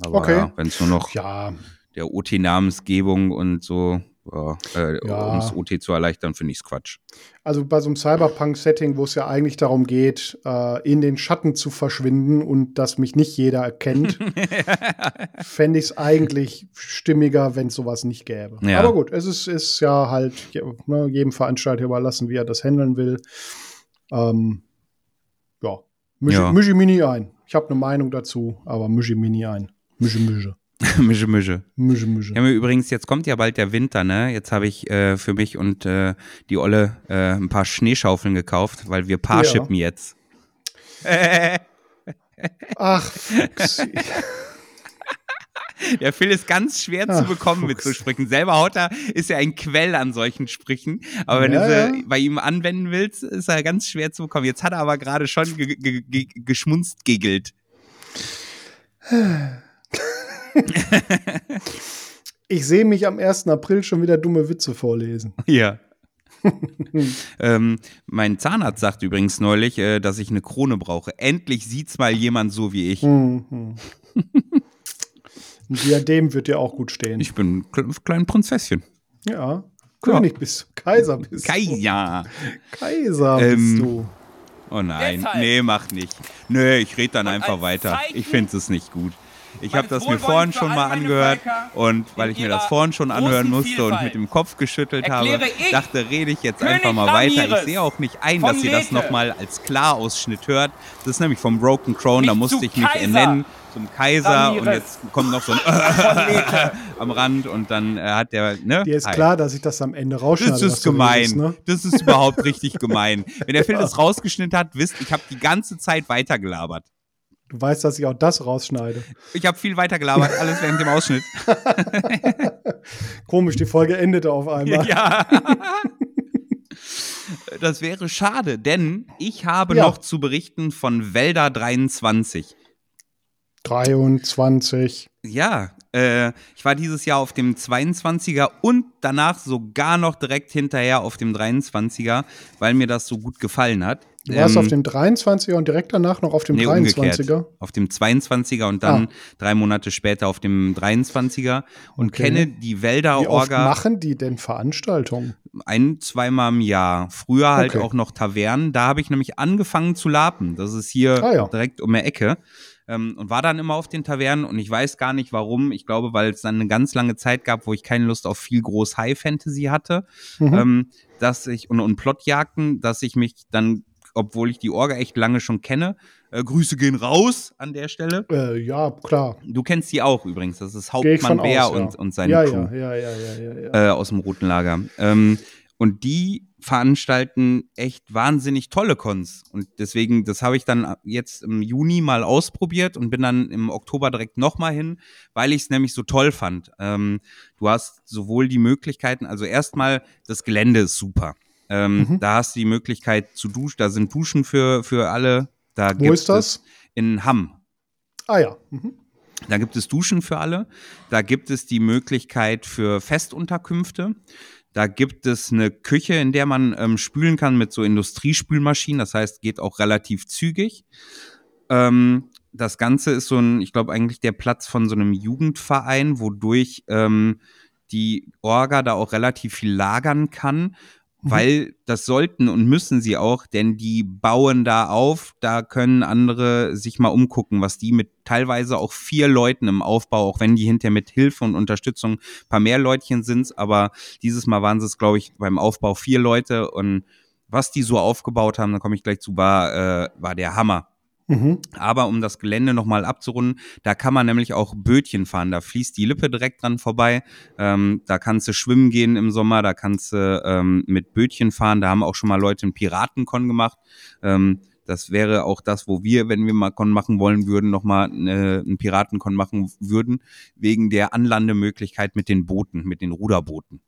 Aber Okay. ja, wenn es nur noch Ja, der OT-Namensgebung und so, äh, Ja. um das OT zu erleichtern, finde ich es Quatsch. also bei so einem Cyberpunk-Setting, wo es ja eigentlich darum geht, äh, in den Schatten zu verschwinden und dass mich nicht jeder erkennt, fände ich es eigentlich stimmiger, wenn es sowas nicht gäbe. Ja. Aber gut, es ist, ist ja halt ne, jedem Veranstalter überlassen, wie er das handeln will. Ähm, ja, mische, Ja. mische Mini ein. Ich habe eine Meinung dazu, aber mische Mini ein. Mische, mische. mische, mische. Mische, mische. Mir übrigens, jetzt kommt ja bald der Winter, ne? Jetzt habe ich äh, für mich und äh, die Olle äh, ein paar Schneeschaufeln gekauft, weil wir Paarshippen jetzt. Ach, Fuchs. Der Phil ist ganz schwer Ach, zu bekommen mit Fuchs. so Sprüchen. Selber haut er, ist er ein Quell an solchen Sprüchen. Aber wenn Ja, du sie ja. bei ihm anwenden willst, ist er ganz schwer zu bekommen. Jetzt hat er aber gerade schon ge ge ge geschmunzt giggelt. Ich sehe mich am 1. April schon wieder dumme Witze vorlesen. Ja. ähm, mein Zahnarzt sagt übrigens neulich, äh, dass ich eine Krone brauche. Endlich sieht's mal jemand so wie ich. Hm, hm. Ein Diadem wird dir auch gut stehen. Ich bin ein kle- kleines Prinzesschen. ja. König bist du, Kaiser bist Kaiser. du. Kaiser Ähm, bist du. Oh nein, Deshalb. nee, mach nicht. Nö, ich rede dann Und einfach weiter. Zeichen Ich finde es nicht gut. Ich habe das mir vorhin schon mal angehört und weil ich mir das vorhin schon anhören musste und Vielfalt mit dem Kopf geschüttelt habe, dachte, rede ich jetzt König einfach mal weiter. Ich sehe auch nicht ein, dass ihr das nochmal als Klarausschnitt hört. Das ist nämlich vom Broken Crown, da musste ich mich Kaiser ernennen zum Kaiser und Ramirez jetzt kommt noch so ein am Rand und dann äh, hat der, ne? Dir ist Hi. klar, dass ich das am Ende rausschneide. Das ist gemein. redest, ne? Das ist überhaupt richtig gemein. Wenn der Phil das rausgeschnitten hat, wisst, ich habe die ganze Zeit weitergelabert. Du weißt, dass ich auch das rausschneide. Ich habe viel weitergelabert, alles während dem Ausschnitt. Komisch, die Folge endete auf einmal. ja. Das wäre schade, denn ich habe Ja. noch zu berichten von Wälder 23. 23. Ja, äh, ich war dieses Jahr auf dem 22er und danach sogar noch direkt hinterher auf dem 23er, weil mir das so gut gefallen hat. Du warst Ähm, auf dem 23er und direkt danach noch auf dem Nee, 23er. umgekehrt. Auf dem 22er und dann Ah. drei Monate später auf dem 23er und Okay. kenne die Wälder Wie oft Orga machen die denn Veranstaltungen? ein, zweimal im Jahr. Früher halt Okay. auch noch Tavernen. Da habe ich nämlich angefangen zu lapen. Das ist hier Ah, ja. direkt um die Ecke. Ähm, und war dann immer auf den Tavernen und ich weiß gar nicht warum. Ich glaube, weil es dann eine ganz lange Zeit gab, wo ich keine Lust auf viel groß High Fantasy hatte Mhm. ähm, dass ich und, und Plotjagden, dass ich mich dann obwohl ich die Orga echt lange schon kenne. Äh, Grüße gehen raus an der Stelle. Äh, ja, klar. Du kennst die auch übrigens. Das ist Hauptmann Bär aus, ja. und, und seine ja, Crew ja, ja, ja, ja, ja, ja. äh, aus dem Roten Lager. Ähm, und die veranstalten echt wahnsinnig tolle Cons. Und deswegen, das habe ich dann jetzt im Juni mal ausprobiert und bin dann im Oktober direkt nochmal hin, weil ich es nämlich so toll fand. Ähm, du hast sowohl die Möglichkeiten, also erstmal, das Gelände ist super. Ähm, Mhm. Da hast du die Möglichkeit zu duschen, da sind Duschen für, für alle. Da Wo gibt ist das? Es in Hamm. Ah ja. Mhm. Da gibt es Duschen für alle. Da gibt es die Möglichkeit für Festunterkünfte. Da gibt es eine Küche, in der man ähm, spülen kann mit so Industriespülmaschinen. Das heißt, geht auch relativ zügig. Ähm, das Ganze ist so ein, ich glaube eigentlich der Platz von so einem Jugendverein, wodurch ähm, die Orga da auch relativ viel lagern kann. Mhm. Weil das sollten und müssen sie auch, denn die bauen da auf, da können andere sich mal umgucken, was die mit teilweise auch vier Leuten im Aufbau, auch wenn die hinterher mit Hilfe und Unterstützung ein paar mehr Leutchen sind, aber dieses Mal waren es, glaube ich, beim Aufbau vier Leute und was die so aufgebaut haben, da komme ich gleich zu, war, äh, war der Hammer. Mhm. Aber um das Gelände nochmal abzurunden, da kann man nämlich auch Bötchen fahren. Da fließt die Lippe direkt dran vorbei. Ähm, da kannst du schwimmen gehen im Sommer, da kannst du ähm, mit Bötchen fahren. Da haben auch schon mal Leute einen Piratenkon gemacht. Ähm, das wäre auch das, wo wir, wenn wir mal Con machen wollen würden, nochmal äh, einen Piratenkon machen würden, wegen der Anlandemöglichkeit mit den Booten, mit den Ruderbooten.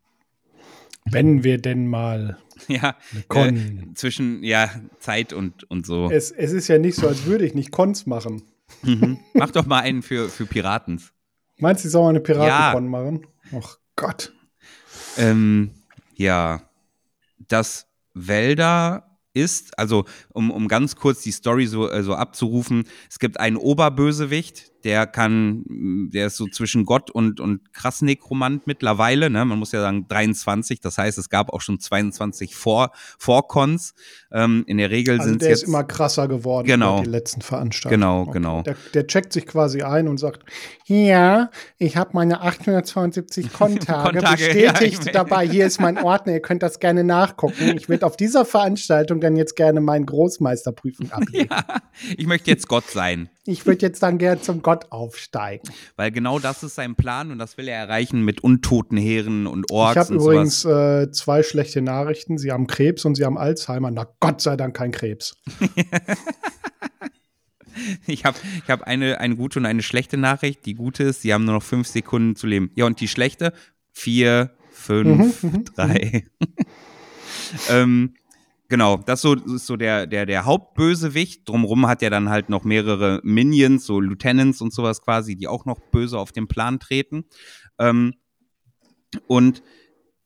Wenn wir denn mal Ja, äh, zwischen ja, Zeit und, und so. es, es ist ja nicht so, als würde ich nicht Cons machen. Mhm. Mach doch mal einen für, für Piratens. Meinst du, ich soll mal eine Piratencon machen? Ach Gott. Ähm, ja, das Wälder ist, also um, um ganz kurz die Story so, äh, so abzurufen, es gibt einen Oberbösewicht, der kann, der ist so zwischen Gott und, und krass Nekromant mittlerweile, ne? Man muss ja sagen 23, das heißt, es gab auch schon 22 vor, Vorcons. Ähm, in der Regel Also sind es der ist jetzt. immer krasser geworden Genau. seit die letzten Veranstaltungen. Genau, Okay. genau. Der, der checkt sich quasi ein und sagt, ja, ich habe meine 872 Kontage Kontage, bestätigt ja, dabei. Hier ist mein Ordner, ihr könnt das gerne nachgucken. Ich würde auf dieser Veranstaltung dann jetzt gerne meine Großmeisterprüfung ablegen. Ja, ich möchte jetzt Gott sein. Ich würde jetzt dann gerne zum Gott aufsteigen. Weil genau das ist sein Plan und das will er erreichen mit untoten Heeren und Ich Orks habe und übrigens äh, zwei schlechte Nachrichten. Sie haben Krebs und sie haben Alzheimer. Na Gott sei Dank kein Krebs. Ich habe ich hab eine, eine gute und eine schlechte Nachricht. Die gute ist, sie haben nur noch fünf Sekunden zu leben. Ja, und die schlechte? Vier, fünf, Mhm, drei. ähm, genau, das so, ist so der, der, der Hauptbösewicht. Drumrum hat er dann halt noch mehrere Minions, so Lieutenants und sowas quasi, die auch noch böse auf den Plan treten. Ähm, und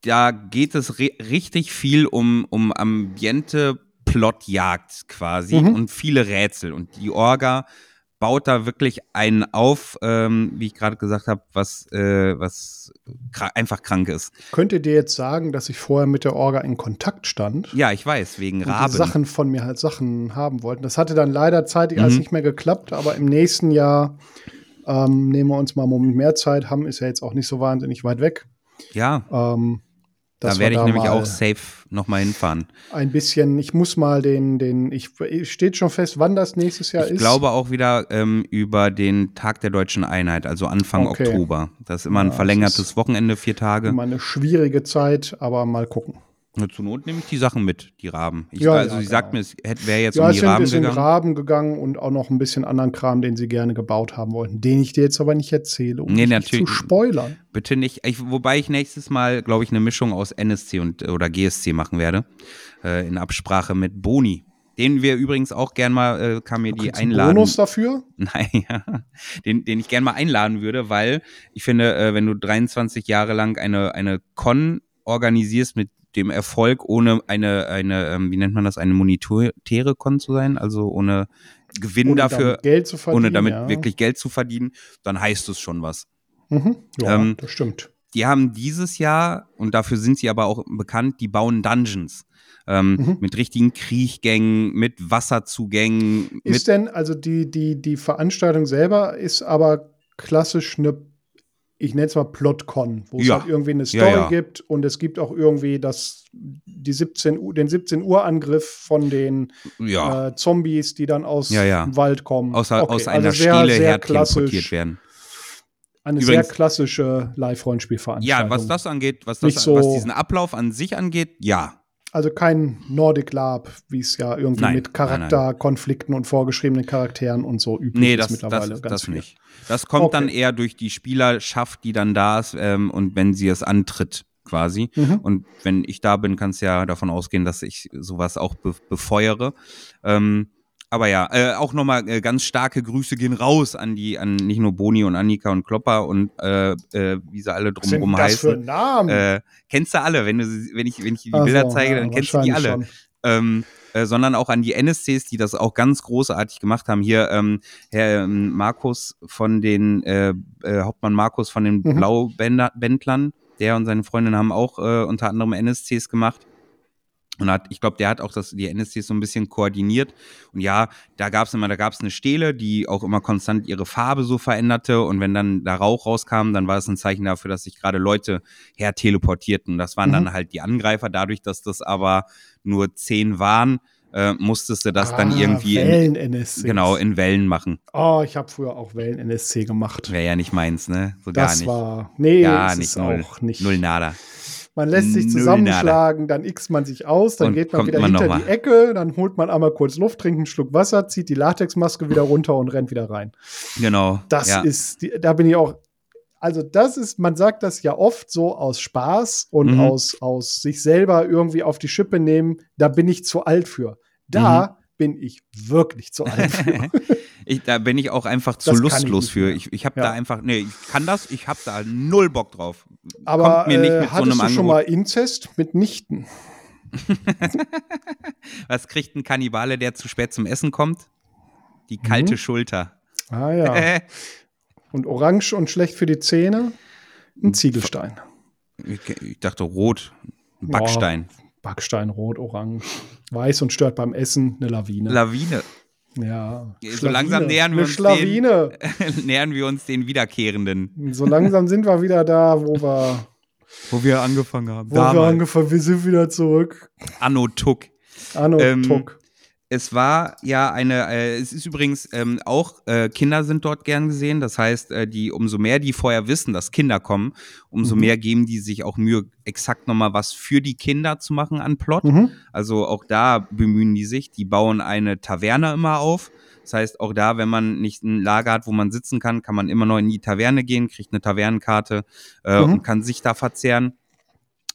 da geht es ri- richtig viel um, um Ambiente, Plotjagd quasi Mhm. und viele Rätsel. Und die Orga baut da wirklich einen auf, ähm, wie ich gerade gesagt habe, was, äh, was kra einfach krank ist. Könnt ihr dir jetzt sagen, dass ich vorher mit der Orga in Kontakt stand? Ja, ich weiß, wegen und die Raben. Sachen von mir halt Sachen haben wollten. Das hatte dann leider zeitig alles Mhm. nicht mehr geklappt, aber im nächsten Jahr ähm, nehmen wir uns mal einen Moment mehr Zeit. Hamm ist ja jetzt auch nicht so wahnsinnig weit weg. Ja, Ähm, da werde ich nämlich mal auch safe nochmal hinfahren. ein bisschen, ich muss mal den, den, ich steht schon fest, wann das nächstes Jahr Ich ist. glaube auch wieder ähm, über den Tag der deutschen Einheit, also Anfang Okay. Oktober. Das ist immer ein Ja, das verlängertes Wochenende, vier Tage. immer eine schwierige Zeit, aber mal gucken. Nur zur Not nehme ich die Sachen mit, die Raben. Ich, Ja, also ja, sie sagt genau. mir, es wäre jetzt Ja, um es die sind ein Raben bisschen gegangen. Graben gegangen und auch noch ein bisschen anderen Kram, den sie gerne gebaut haben wollten, den ich dir jetzt aber nicht erzähle, um Nee, nicht zu natürlich. spoilern. Bitte nicht. Ich, wobei ich nächstes Mal, glaube ich, eine Mischung aus NSC und oder GSC machen werde. Äh, in Absprache mit Boni. Den wir übrigens auch gern mal, äh, kann mir die du einen einladen. Bonus dafür? Nein, ja. Den, den ich gern mal einladen würde, weil ich finde, äh, wenn du 23 Jahre lang eine, eine Con organisierst mit dem Erfolg, ohne eine, eine, ähm, wie nennt man das, eine monetäre Con zu sein, also ohne Gewinn Ohne dafür, damit ohne damit ja. wirklich Geld zu verdienen, dann heißt es schon was. Mhm. Ja, Ähm, das stimmt. Die haben dieses Jahr, und dafür sind sie aber auch bekannt, die bauen Dungeons. Ähm, Mhm. Mit richtigen Kriechgängen, mit Wasserzugängen, mit Ist denn, also die, die, die Veranstaltung selber ist aber klassisch eine ich nenne es mal Plotcon, wo Ja. es halt irgendwie eine Story Ja, ja. gibt und es gibt auch irgendwie das, die 17, Uhr- den 17 Uhr Angriff von den äh, Zombies, die dann aus dem Wald kommen. aus, aus Okay, einer also sehr, Stele sehr her werden. Eine Übrigens- sehr klassische Live-Rollenspielveranstaltung. Ja, was das angeht, was, das, so- was diesen Ablauf an sich angeht, ja. Also kein Nordic Lab, wie es ja irgendwie Nein, mit Charakterkonflikten und vorgeschriebenen Charakteren und so üblich Nee, ist das, mittlerweile. das, ganz das viel. nicht. Das kommt dann Okay. eher durch die Spielerschaft, die dann da ist ähm, und wenn sie es antritt quasi. Mhm. Und wenn ich da bin, kannst du ja davon ausgehen, dass ich sowas auch be befeuere. Ähm, aber ja, äh, auch nochmal äh, ganz starke Grüße gehen raus an die, an nicht nur Boni und Annika und Klopper und äh, äh, wie sie alle Was sind drumherum das für heißen. Namen? Äh, kennst du alle, wenn du wenn ich, wenn ich die Ach Bilder so, zeige, ja, dann kennst du die alle schon. ähm, äh, sondern auch an die NSCs, die das auch ganz großartig gemacht haben. Hier ähm, Herr ähm, Markus von den äh, äh, Hauptmann Markus von den Mhm. Blaubändlern, der und seine Freundin haben auch äh, unter anderem NSCs gemacht. Und hat, ich glaube, der hat auch das, die NSCs so ein bisschen koordiniert. Und ja, da gab es immer, da gab es eine Stele, die auch immer konstant ihre Farbe so veränderte. Und wenn dann da Rauch rauskam, dann war es ein Zeichen dafür, dass sich gerade Leute her teleportierten. Das waren Mhm. dann halt die Angreifer. Dadurch, dass das aber nur zehn waren, äh, musstest du das dann Ah, irgendwie in, Wellen-NSC. genau in Wellen machen. Oh, ich habe früher auch Wellen-NSC gemacht. Wäre ja nicht meins, ne? So gar das nicht. war. Nee, Gar nicht, ist null. auch nicht. Null nada. Man lässt sich zusammenschlagen, dann x man sich aus, dann Und geht man wieder man hinter die. Ecke, dann holt man einmal kurz Luft, trinkt einen Schluck Wasser, zieht die Latexmaske wieder runter und rennt wieder rein. Genau. Das ja. ist, die, da bin ich auch. Also, das ist, man sagt das ja oft so aus Spaß und Mhm. aus, aus sich selber irgendwie auf die Schippe nehmen. Da bin ich zu alt für. Da Mhm. bin ich wirklich zu alt für. ich, da bin ich auch einfach zu Das ich lustlos nicht für. Ich, ich habe Ja. da einfach, nee, ich kann das, ich habe da null Bock drauf. Aber Kommt mir nicht äh, mit so hattest einem du schon Angebot. mal Inzest mit Nichten? Was kriegt ein Kannibale, der zu spät zum Essen kommt? Die kalte Mhm. Schulter. Ah ja. Und orange und schlecht für die Zähne? Hm. Ein Ziegelstein. ich, ich dachte rot. Ein Backstein. Backstein, rot, orange. Weiß und stört beim Essen eine Lawine. Lawine. Ja. So langsam nähern wir uns Schlawine. Nähern wir uns den Wiederkehrenden. So langsam sind wir wieder da, wo wir, Wo wir angefangen haben. wo wir angefangen Wir sind wieder zurück. Anno Tuck. Anno Ähm, Tuck. Es war ja eine, äh, es ist übrigens ähm, auch, äh, Kinder sind dort gern gesehen. Das heißt, äh, die, umso mehr die vorher wissen, dass Kinder kommen, umso Mhm. mehr geben die sich auch Mühe, exakt nochmal was für die Kinder zu machen an Plot. Mhm. Also auch da bemühen die sich. Die bauen eine Taverne immer auf. Das heißt, auch da, wenn man nicht ein Lager hat, wo man sitzen kann, kann man immer noch in die Taverne gehen, kriegt eine Tavernenkarte äh, Mhm. und kann sich da verzehren.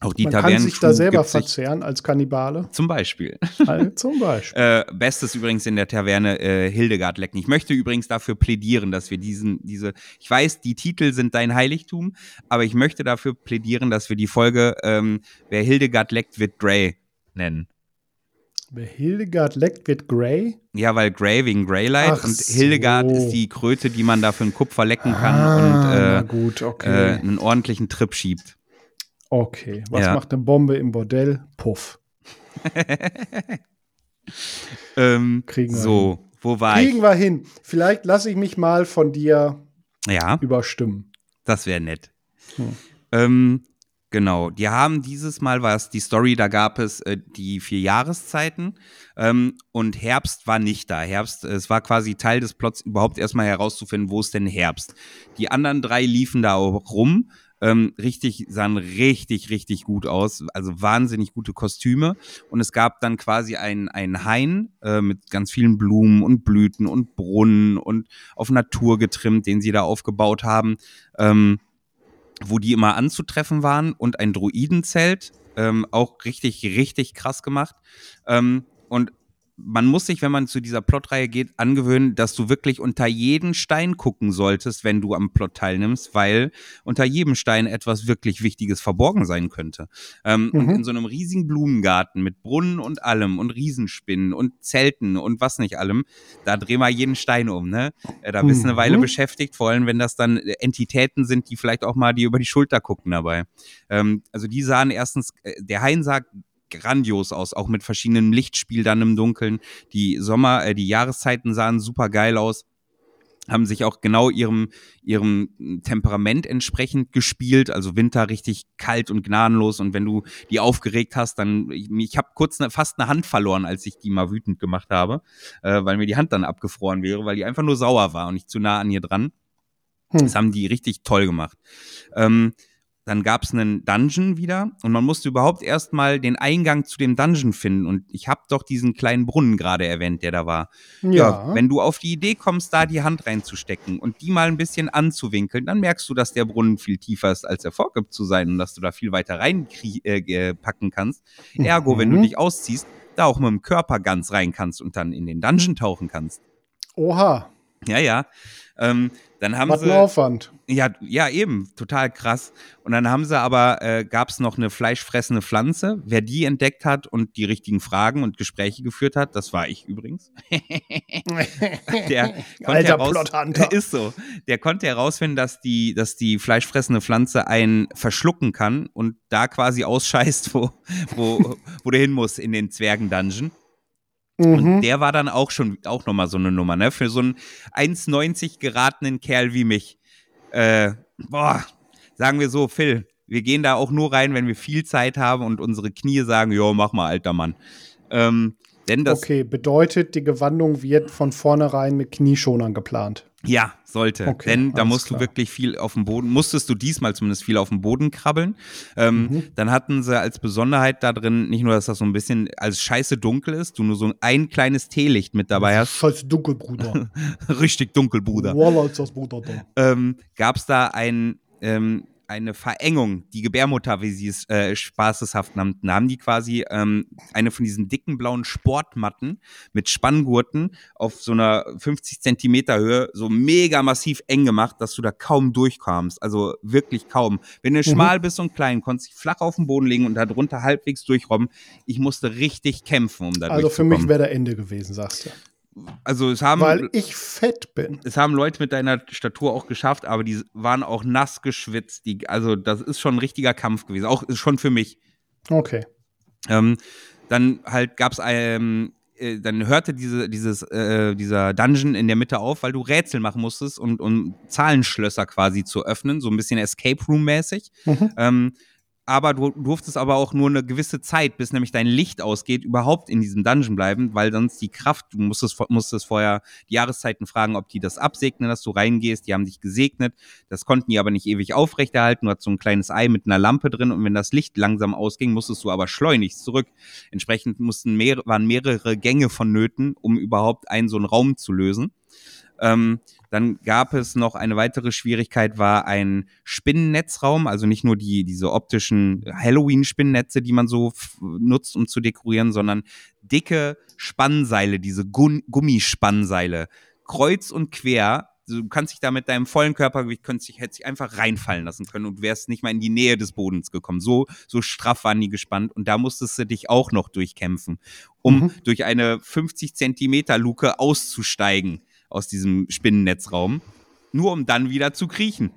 Auch die Man kann Tavernen sich da selber verzehren als Kannibale. Zum Beispiel. Also zum Beispiel. Äh, Bestes übrigens in der Taverne äh, Hildegard lecken. Ich möchte übrigens dafür plädieren, dass wir diesen, diese, ich weiß, die Titel sind dein Heiligtum, aber ich möchte dafür plädieren, dass wir die Folge ähm, Wer Hildegard leckt, wird Grey nennen. Wer Hildegard leckt, wird Grey. Ja, weil Grey wegen Greylight Ach und so. Hildegard ist die Kröte, die man dafür einen Kupfer lecken kann na und gut, äh, okay. äh, einen ordentlichen Trip schiebt. Okay. Was ja. macht eine Bombe im Bordell? Puff. Ähm, Kriegen wir so, wo war Kriegen wir hin. Vielleicht lasse ich mich mal von dir ich? Ja. überstimmen. Das wäre nett. Hm. Ähm, genau. Die haben dieses Mal was, die Story, da gab es äh, die vier Jahreszeiten ähm, und Herbst war nicht da. Herbst, es war quasi Teil des Plots, überhaupt erstmal herauszufinden, wo ist denn Herbst. Die anderen drei liefen da auch rum. Ähm, richtig, sahen richtig, richtig gut aus. Also wahnsinnig gute Kostüme. Und es gab dann quasi einen, einen Hain äh, mit ganz vielen Blumen und Blüten und Brunnen und auf Natur getrimmt, den sie da aufgebaut haben. Ähm, wo die immer anzutreffen waren und ein Druidenzelt, ähm, auch richtig, richtig krass gemacht. Ähm, und man muss sich, wenn man zu dieser Plotreihe geht, angewöhnen, dass du wirklich unter jeden Stein gucken solltest, wenn du am Plot teilnimmst, weil unter jedem Stein etwas wirklich Wichtiges verborgen sein könnte. Ähm, Und Mhm. in so einem riesigen Blumengarten mit Brunnen und allem und Riesenspinnen und Zelten und was nicht allem, da drehen wir jeden Stein um, ne? Äh, Da bist du eine Mhm. Weile beschäftigt, vor allem wenn das dann Entitäten sind, die vielleicht auch mal die über die Schulter gucken dabei. Ähm, also die sahen erstens, äh, der Hain sah grandios aus, auch mit verschiedenen Lichtspiel dann im Dunkeln. Die Sommer, äh, die Jahreszeiten sahen super geil aus. haben sich auch genau ihrem, ihrem Temperament entsprechend gespielt. Also Winter richtig kalt und gnadenlos. Und wenn du die aufgeregt hast, dann, ich, ich habe kurz ne, fast eine Hand verloren, als ich die mal wütend gemacht habe, äh, weil mir die Hand dann abgefroren wäre, weil die einfach nur sauer war und nicht zu nah an ihr dran. Hm. Das haben die richtig toll gemacht. Ähm, dann gab es einen Dungeon wieder und man musste überhaupt erstmal den Eingang zu dem Dungeon finden. Und ich habe doch diesen kleinen Brunnen gerade erwähnt, der da war. Ja. ja. Wenn du auf die Idee kommst, da die Hand reinzustecken und die mal ein bisschen anzuwinkeln, dann merkst du, dass der Brunnen viel tiefer ist, als er vorgibt zu sein und dass du da viel weiter reinpacken äh, kannst. Ergo, mhm. wenn du mhm. dich ausziehst, da auch mit dem Körper ganz rein kannst und dann in den Dungeon tauchen kannst. Oha. Ja, ja. Ähm, dann haben Was sie. Aufwand. Ja, ja, eben, total krass. Und dann haben sie aber, äh, gab es noch eine fleischfressende Pflanze. Wer die entdeckt hat und die richtigen Fragen und Gespräche geführt hat, das war ich übrigens. der konnte Alter heraus ist so. Der konnte herausfinden, dass die, dass die fleischfressende Pflanze einen verschlucken kann und da quasi ausscheißt, wo, wo, wo du hin musst in den Zwergen-Dungeon. Und mhm. der war dann auch schon auch nochmal so eine Nummer, ne? Für so einen 1,90 geratenen Kerl wie mich. Äh, boah, sagen wir so, Phil, wir gehen da auch nur rein, wenn wir viel Zeit haben und unsere Knie sagen, jo, mach mal, alter Mann. Ähm, denn das okay, bedeutet, die Gewandung wird von vornherein mit Knieschonern geplant. Ja, sollte. Okay, Denn da musst klar. du wirklich viel auf dem Boden, musstest du diesmal zumindest viel auf dem Boden krabbeln. Ähm, mhm. Dann hatten sie als Besonderheit da drin, nicht nur, dass das so ein bisschen als scheiße dunkel ist, du nur so ein kleines Teelicht mit dabei hast. Scheiße dunkel, Bruder. Richtig dunkel, Bruder. Voila, ist das Bruder da. Ähm, Gab es da ein ähm, eine Verengung, die Gebärmutter, wie sie es äh, spaßeshaft nannten, haben die quasi ähm, eine von diesen dicken blauen Sportmatten mit Spanngurten auf so einer 50 Zentimeter Höhe so mega massiv eng gemacht, dass du da kaum durchkamst. Also wirklich kaum. Wenn du mhm. schmal bist und klein, konntest du dich flach auf den Boden legen und da drunter halbwegs durchrobben. Ich musste richtig kämpfen, um da Also für mich wäre der Ende gewesen, sagst du also es haben. Weil ich fett bin. Es haben Leute mit deiner Statur auch geschafft, aber die waren auch nass geschwitzt. Die, also das ist schon ein richtiger Kampf gewesen. Auch schon für mich. Okay. Ähm, dann halt gab es ähm, äh, dann hörte diese, dieses, äh, dieser Dungeon in der Mitte auf, weil du Rätsel machen musstest, und, um Zahlenschlösser quasi zu öffnen, so ein bisschen Escape Room-mäßig. Mhm. Ähm, aber du durftest aber auch nur eine gewisse Zeit, bis nämlich dein Licht ausgeht, überhaupt in diesem Dungeon bleiben, weil sonst die Kraft, du musstest, musstest vorher die Jahreszeiten fragen, ob die das absegnen, dass du reingehst, die haben dich gesegnet, das konnten die aber nicht ewig aufrechterhalten, du hattest so ein kleines Ei mit einer Lampe drin und wenn das Licht langsam ausging, musstest du aber schleunigst zurück. Entsprechend mussten mehr, waren mehrere Gänge vonnöten, um überhaupt einen so einen Raum zu lösen. Ähm, dann gab es noch eine weitere Schwierigkeit, war ein Spinnennetzraum, also nicht nur die, diese optischen Halloween-Spinnennetze, die man so nutzt, um zu dekorieren, sondern dicke Spannseile, diese Gummispannseile, kreuz und quer. Also du kannst dich da mit deinem vollen Körpergewicht, könntest dich, hättest dich einfach reinfallen lassen können und wärst nicht mal in die Nähe des Bodens gekommen. So, so straff waren die gespannt und da musstest du dich auch noch durchkämpfen, um mhm. durch eine 50 Zentimeter Luke auszusteigen aus diesem Spinnennetzraum, nur um dann wieder zu kriechen.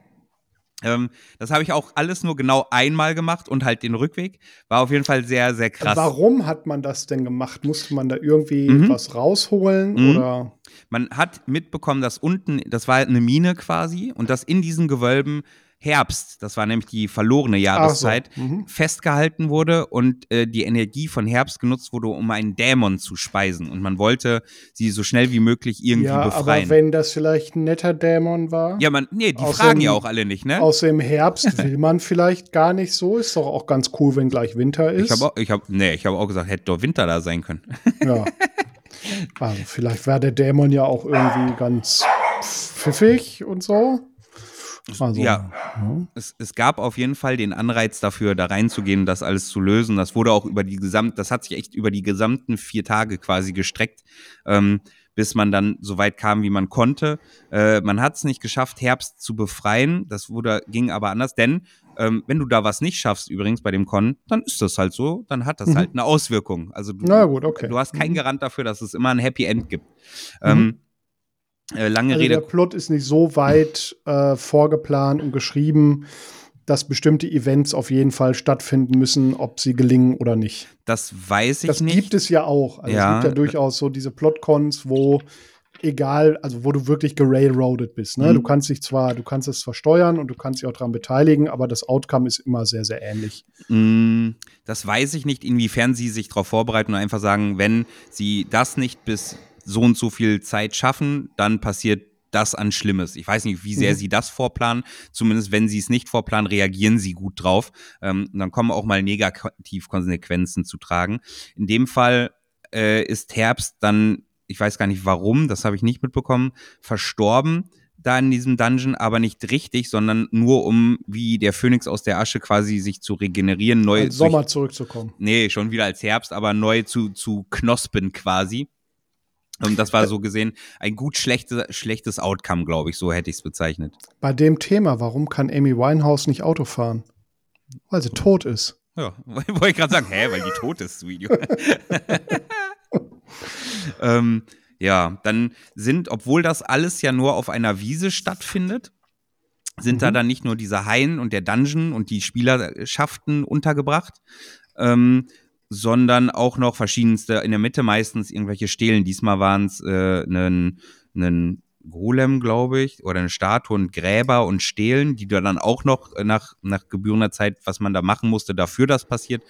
Ähm, das habe ich auch alles nur genau einmal gemacht und halt den Rückweg. War auf jeden Fall sehr, sehr krass. Warum hat man das denn gemacht? Musste man da irgendwie mhm. was rausholen? Mhm. Oder? Man hat mitbekommen, dass unten, das war eine Mine quasi, und dass in diesen Gewölben Herbst, das war nämlich die verlorene Jahreszeit, so. mhm. festgehalten wurde und äh, die Energie von Herbst genutzt wurde, um einen Dämon zu speisen. Und man wollte sie so schnell wie möglich irgendwie ja, befreien. Aber wenn das vielleicht ein netter Dämon war. Ja, man, nee, die fragen dem, ja auch alle nicht, ne? Aus dem Herbst will man vielleicht gar nicht so. Ist doch auch ganz cool, wenn gleich Winter ist. Ich habe ich hab, nee, ich habe auch gesagt, hätte doch Winter da sein können. Ja. Also vielleicht war der Dämon ja auch irgendwie ganz pfiffig und so. Also, ja, ja. Es, es, gab auf jeden Fall den Anreiz dafür, da reinzugehen, das alles zu lösen. Das wurde auch über die gesamt, das hat sich echt über die gesamten vier Tage quasi gestreckt, ähm, bis man dann so weit kam, wie man konnte. Äh, man hat es nicht geschafft, Herbst zu befreien. Das wurde, ging aber anders, denn ähm, wenn du da was nicht schaffst, übrigens bei dem Con, dann ist das halt so, dann hat das mhm. halt eine Auswirkung. Also du, gut, okay. du hast keinen mhm. Garant dafür, dass es immer ein Happy End gibt. Mhm. Ähm, äh, lange also Rede. Der Plot ist nicht so weit äh, vorgeplant und geschrieben, dass bestimmte Events auf jeden Fall stattfinden müssen, ob sie gelingen oder nicht. Das weiß ich das nicht. Das gibt es ja auch. Also ja. Es gibt ja durchaus so diese Plotcons, wo egal, also wo du wirklich gerailroadet bist. Ne? Mhm. Du kannst dich zwar, du kannst es zwar steuern und du kannst dich auch daran beteiligen, aber das Outcome ist immer sehr, sehr ähnlich. Mm, das weiß ich nicht, inwiefern sie sich darauf vorbereiten und einfach sagen, wenn sie das nicht bis so und so viel Zeit schaffen, dann passiert das an Schlimmes. Ich weiß nicht, wie sehr mhm. sie das vorplanen. Zumindest wenn sie es nicht vorplanen, reagieren sie gut drauf. Ähm, dann kommen auch mal Negativkonsequenzen zu tragen. In dem Fall äh, ist Herbst dann, ich weiß gar nicht warum, das habe ich nicht mitbekommen, verstorben da in diesem Dungeon, aber nicht richtig, sondern nur um wie der Phönix aus der Asche quasi sich zu regenerieren, neu als Sommer zurückzukommen. Nee, schon wieder als Herbst, aber neu zu zu knospen quasi. Und das war so gesehen ein gut schlechtes, schlechtes Outcome, glaube ich, so hätte ich es bezeichnet. Bei dem Thema, warum kann Amy Winehouse nicht Auto fahren? Weil sie tot ist. Ja, wollte ich gerade sagen, hä, weil die tot ist, das Video. ähm, ja, dann sind, obwohl das alles ja nur auf einer Wiese stattfindet, sind mhm. da dann nicht nur diese Hain und der Dungeon und die Spielerschaften untergebracht, ähm, sondern auch noch verschiedenste, in der Mitte meistens irgendwelche Stelen. Diesmal waren es äh, einen Golem, glaube ich, oder eine Statue und Gräber und Stelen, die da dann auch noch nach, nach gebührender Zeit, was man da machen musste, dafür das passiert,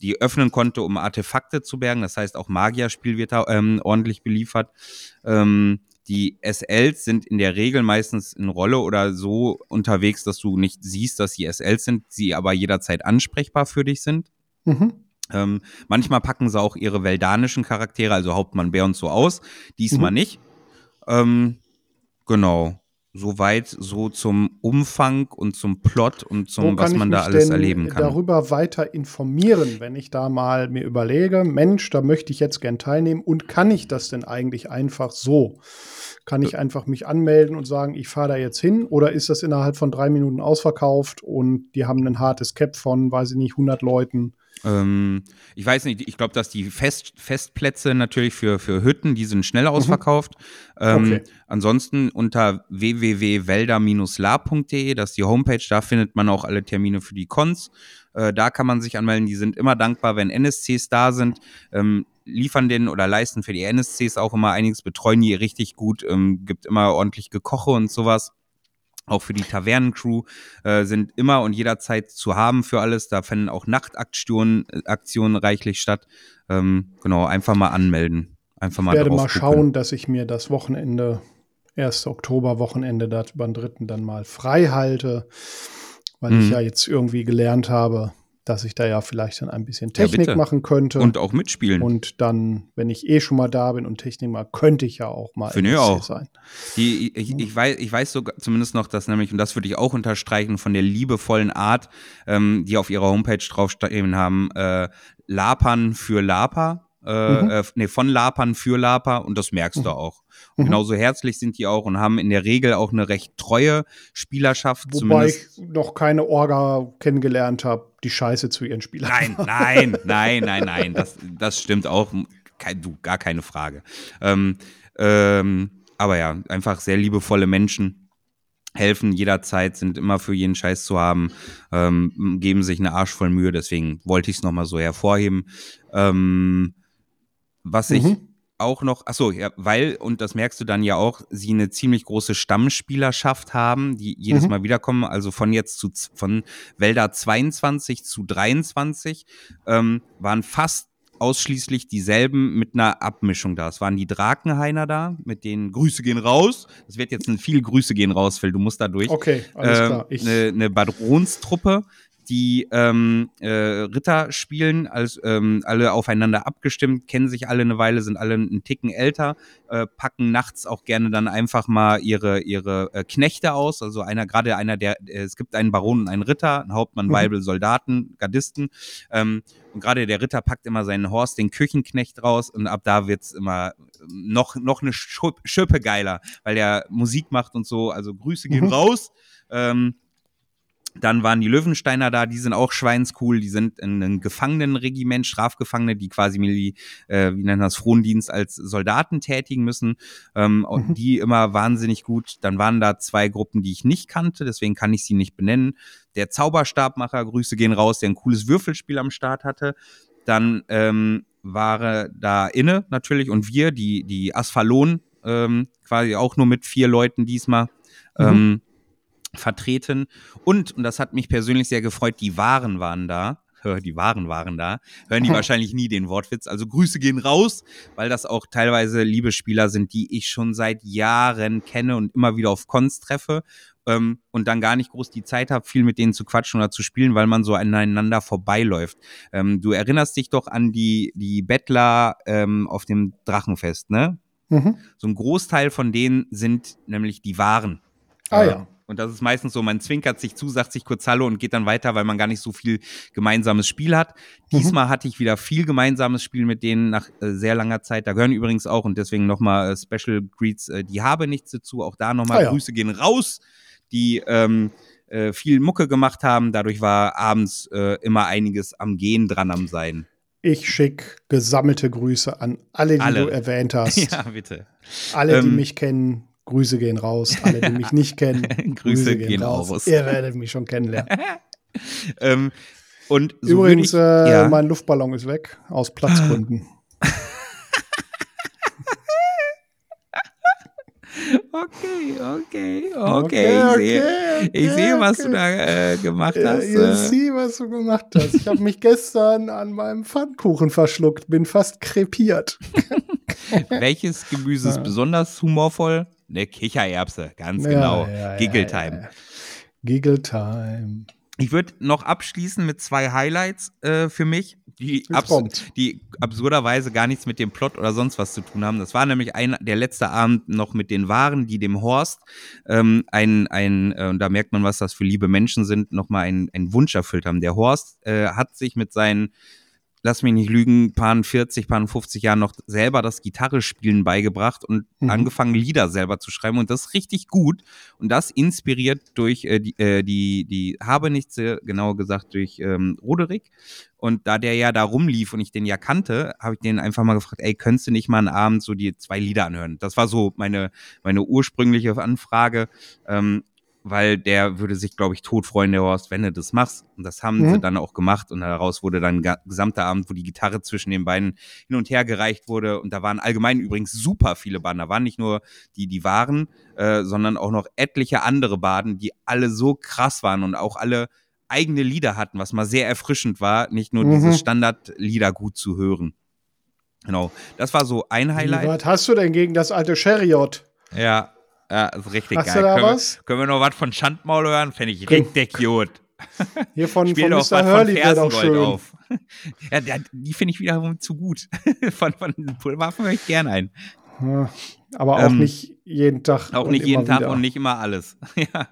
die öffnen konnte, um Artefakte zu bergen. Das heißt, auch Magierspiel wird da ähm, ordentlich beliefert. Ähm, die SLs sind in der Regel meistens in Rolle oder so unterwegs, dass du nicht siehst, dass sie SLs sind, sie aber jederzeit ansprechbar für dich sind. Mhm. Ähm, manchmal packen sie auch ihre veldanischen Charaktere, also Hauptmann Bär und so aus. Diesmal mhm. nicht. Ähm, genau. Soweit so zum Umfang und zum Plot und zum, was man da alles erleben kann. darüber weiter informieren, wenn ich da mal mir überlege, Mensch, da möchte ich jetzt gern teilnehmen und kann ich das denn eigentlich einfach so? Kann ich einfach mich anmelden und sagen, ich fahre da jetzt hin? Oder ist das innerhalb von drei Minuten ausverkauft und die haben ein hartes Cap von, weiß ich nicht, 100 Leuten? Ähm, ich weiß nicht, ich glaube, dass die Fest, Festplätze natürlich für, für Hütten, die sind schnell mhm. ausverkauft. Mhm. Ähm, okay. Ansonsten unter www.welder-la.de, das ist die Homepage, da findet man auch alle Termine für die Cons. Äh, da kann man sich anmelden. Die sind immer dankbar, wenn NSCs da sind. Ähm, liefern den oder leisten für die NSCs auch immer einiges, betreuen die richtig gut, ähm, gibt immer ordentlich Gekoche und sowas auch für die Tavernencrew äh, sind immer und jederzeit zu haben für alles. Da finden auch Nachtaktionen äh, Aktionen reichlich statt. Ähm, genau, einfach mal anmelden. Einfach mal ich werde mal schauen, dass ich mir das Wochenende, 1. Oktober-Wochenende, da beim dritten dann mal frei halte, weil mhm. ich ja jetzt irgendwie gelernt habe, dass ich da ja vielleicht dann ein bisschen Technik ja, machen könnte. Und auch mitspielen. Und dann, wenn ich eh schon mal da bin und Technik mache, könnte ich ja auch mal Finde ich auch. sein. Die, ich, ich, weiß, ich weiß sogar zumindest noch, dass nämlich, und das würde ich auch unterstreichen, von der liebevollen Art, ähm, die auf ihrer Homepage draufstehen haben, äh, Lapern für Lapa äh, mhm. äh, nee, von Lapern für Laper und das merkst mhm. du auch. Und mhm. genauso herzlich sind die auch und haben in der Regel auch eine recht treue Spielerschaft. Wobei ich noch keine Orga kennengelernt habe, die Scheiße zu ihren Spielern. Nein, nein, nein, nein, nein, das, das stimmt auch. Kein, du, gar keine Frage. Ähm, ähm, aber ja, einfach sehr liebevolle Menschen helfen jederzeit, sind immer für jeden Scheiß zu haben, ähm, geben sich eine Arsch voll Mühe, deswegen wollte ich es nochmal so hervorheben. Ähm, was ich mhm. Auch noch, ach so, ja, weil, und das merkst du dann ja auch, sie eine ziemlich große Stammspielerschaft haben, die jedes mhm. Mal wiederkommen, also von jetzt zu, von Wälder 22 zu 23, ähm, waren fast ausschließlich dieselben mit einer Abmischung da. Es waren die Drakenhainer da, mit denen Grüße gehen raus. Das wird jetzt ein viel Grüße gehen raus, Phil, du musst da durch. Okay, alles ähm, klar. Eine, eine Badronstruppe, die ähm, äh, Ritter spielen, als, ähm, alle aufeinander abgestimmt, kennen sich alle eine Weile, sind alle einen Ticken älter, äh, packen nachts auch gerne dann einfach mal ihre, ihre äh, Knechte aus. Also einer, gerade einer der, äh, es gibt einen Baron und einen Ritter, einen Hauptmann, mhm. Weibel, Soldaten, Gardisten. Ähm, und gerade der Ritter packt immer seinen Horst, den Küchenknecht raus und ab da wird's immer noch, noch eine Schippe geiler, weil der Musik macht und so. Also Grüße gehen mhm. raus. Ähm, dann waren die Löwensteiner da, die sind auch schweinscool, die sind in einem Gefangenenregiment, Strafgefangene, die quasi, äh, wie nennt das, Frondienst als Soldaten tätigen müssen. Ähm, mhm. Die immer wahnsinnig gut. Dann waren da zwei Gruppen, die ich nicht kannte, deswegen kann ich sie nicht benennen. Der Zauberstabmacher, Grüße gehen raus, der ein cooles Würfelspiel am Start hatte. Dann ähm, war da Inne natürlich und wir, die, die Asphalon, ähm, quasi auch nur mit vier Leuten diesmal. Mhm. Ähm, vertreten. Und, und das hat mich persönlich sehr gefreut, die Waren waren da. Die Waren waren da. Hören die wahrscheinlich nie den Wortwitz. Also Grüße gehen raus, weil das auch teilweise liebe Spieler sind, die ich schon seit Jahren kenne und immer wieder auf Cons treffe. Ähm, und dann gar nicht groß die Zeit habe, viel mit denen zu quatschen oder zu spielen, weil man so aneinander vorbeiläuft. Ähm, du erinnerst dich doch an die, die Bettler ähm, auf dem Drachenfest, ne? Mhm. So ein Großteil von denen sind nämlich die Waren. Ah ja. Und das ist meistens so, man zwinkert sich zu, sagt sich kurz Hallo und geht dann weiter, weil man gar nicht so viel gemeinsames Spiel hat. Mhm. Diesmal hatte ich wieder viel gemeinsames Spiel mit denen nach äh, sehr langer Zeit. Da gehören übrigens auch und deswegen nochmal äh, Special Greets, äh, die habe nichts dazu. Auch da nochmal Ah ja. Grüße gehen raus, die ähm, äh, viel Mucke gemacht haben. Dadurch war abends äh, immer einiges am Gehen dran am Sein. Ich schicke gesammelte Grüße an alle, die Alle. du erwähnt hast. ja, bitte. Alle, die Ähm, mich kennen, Grüße gehen raus. Alle, die mich nicht kennen, Grüße gehen raus. Ihr werdet mich schon kennenlernen. Ähm, und so Übrigens, ich, äh, ja. mein Luftballon ist weg, aus Platzgründen. Okay, okay, okay. Okay, ich sehe, okay, ich okay, sehe was okay. du da äh, gemacht hast. ihr äh. sieh, was du gemacht hast. Ich habe mich gestern an meinem Pfannkuchen verschluckt, bin fast krepiert. Welches Gemüse ist Ja. besonders humorvoll? Eine Kichererbse, ganz Ja, genau. ja, Giggle Time. ja. Giggle Time. Ich würde noch abschließen mit zwei Highlights äh, für mich, die, abs die absurderweise gar nichts mit dem Plot oder sonst was zu tun haben. Das war nämlich ein, der letzte Abend noch mit den Waren, die dem Horst ähm, ein, ein äh, und da merkt man, was das für liebe Menschen sind, nochmal einen, einen Wunsch erfüllt haben. Der Horst äh, hat sich mit seinen lass mich nicht lügen, paar 40, paar 50 Jahren noch selber das Gitarrespielen beigebracht und Mhm. angefangen, Lieder selber zu schreiben. Und das ist richtig gut. Und das inspiriert durch äh, die, äh, die, die Habenichtse, genauer gesagt durch ähm, Roderick. Und da der ja da rumlief und ich den ja kannte, habe ich den einfach mal gefragt, ey, könntest du nicht mal einen Abend so die zwei Lieder anhören? Das war so meine, meine ursprüngliche Anfrage. Ähm, weil der würde sich, glaube ich, tot freuen, der Horst, wenn du das machst. Und das haben Mhm. sie dann auch gemacht. Und daraus wurde dann ein gesamter Abend, wo die Gitarre zwischen den beiden hin und her gereicht wurde. Und da waren allgemein übrigens super viele Baden. Da waren nicht nur die, die waren, äh, sondern auch noch etliche andere Baden, die alle so krass waren und auch alle eigene Lieder hatten, was mal sehr erfrischend war, nicht nur Mhm. diese Standardlieder gut zu hören. Genau. Das war so ein Highlight. Was hast du denn gegen das alte Chariot? Ja, ja, ist richtig Hast geil. du da können, was? Wir, können wir noch was von Schandmaul hören? Fände ich richtig gut. Hier von, Spiel von doch Mr. Hurley wäre doch schön. auf. ja, die finde ich wiederum zu gut. von von Pulverwaffen höre ich gern ein. Ja, aber auch Ähm, nicht jeden Tag. Auch nicht jeden Tag wieder. und nicht immer alles. ja.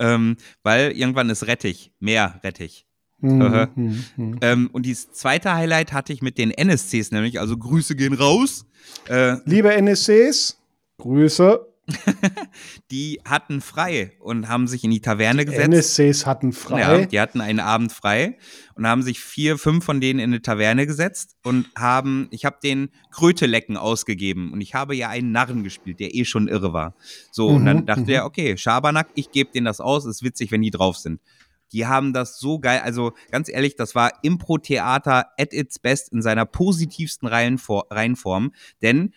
Ähm, weil irgendwann ist Rettich. Mehr Rettich. Mhm, mhm, mhm. Ähm, und dieses zweite Highlight hatte ich mit den NSCs nämlich, also Grüße gehen raus. Äh, Liebe NSCs, Grüße. die hatten frei und haben sich in die Taverne gesetzt. NSCs hatten Ja, frei. die hatten einen Abend frei und haben sich vier, fünf von denen in eine Taverne gesetzt und haben, ich habe den Krötelecken ausgegeben und ich habe ja einen Narren gespielt, der eh schon irre war. So, und Mhm, dann dachte mhm. er, okay, Schabernack, ich gebe denen das aus, ist witzig, wenn die drauf sind. Die haben das so geil, also ganz ehrlich, das war Impro-Theater at its best in seiner positivsten Reihenfor- Reihenform, denn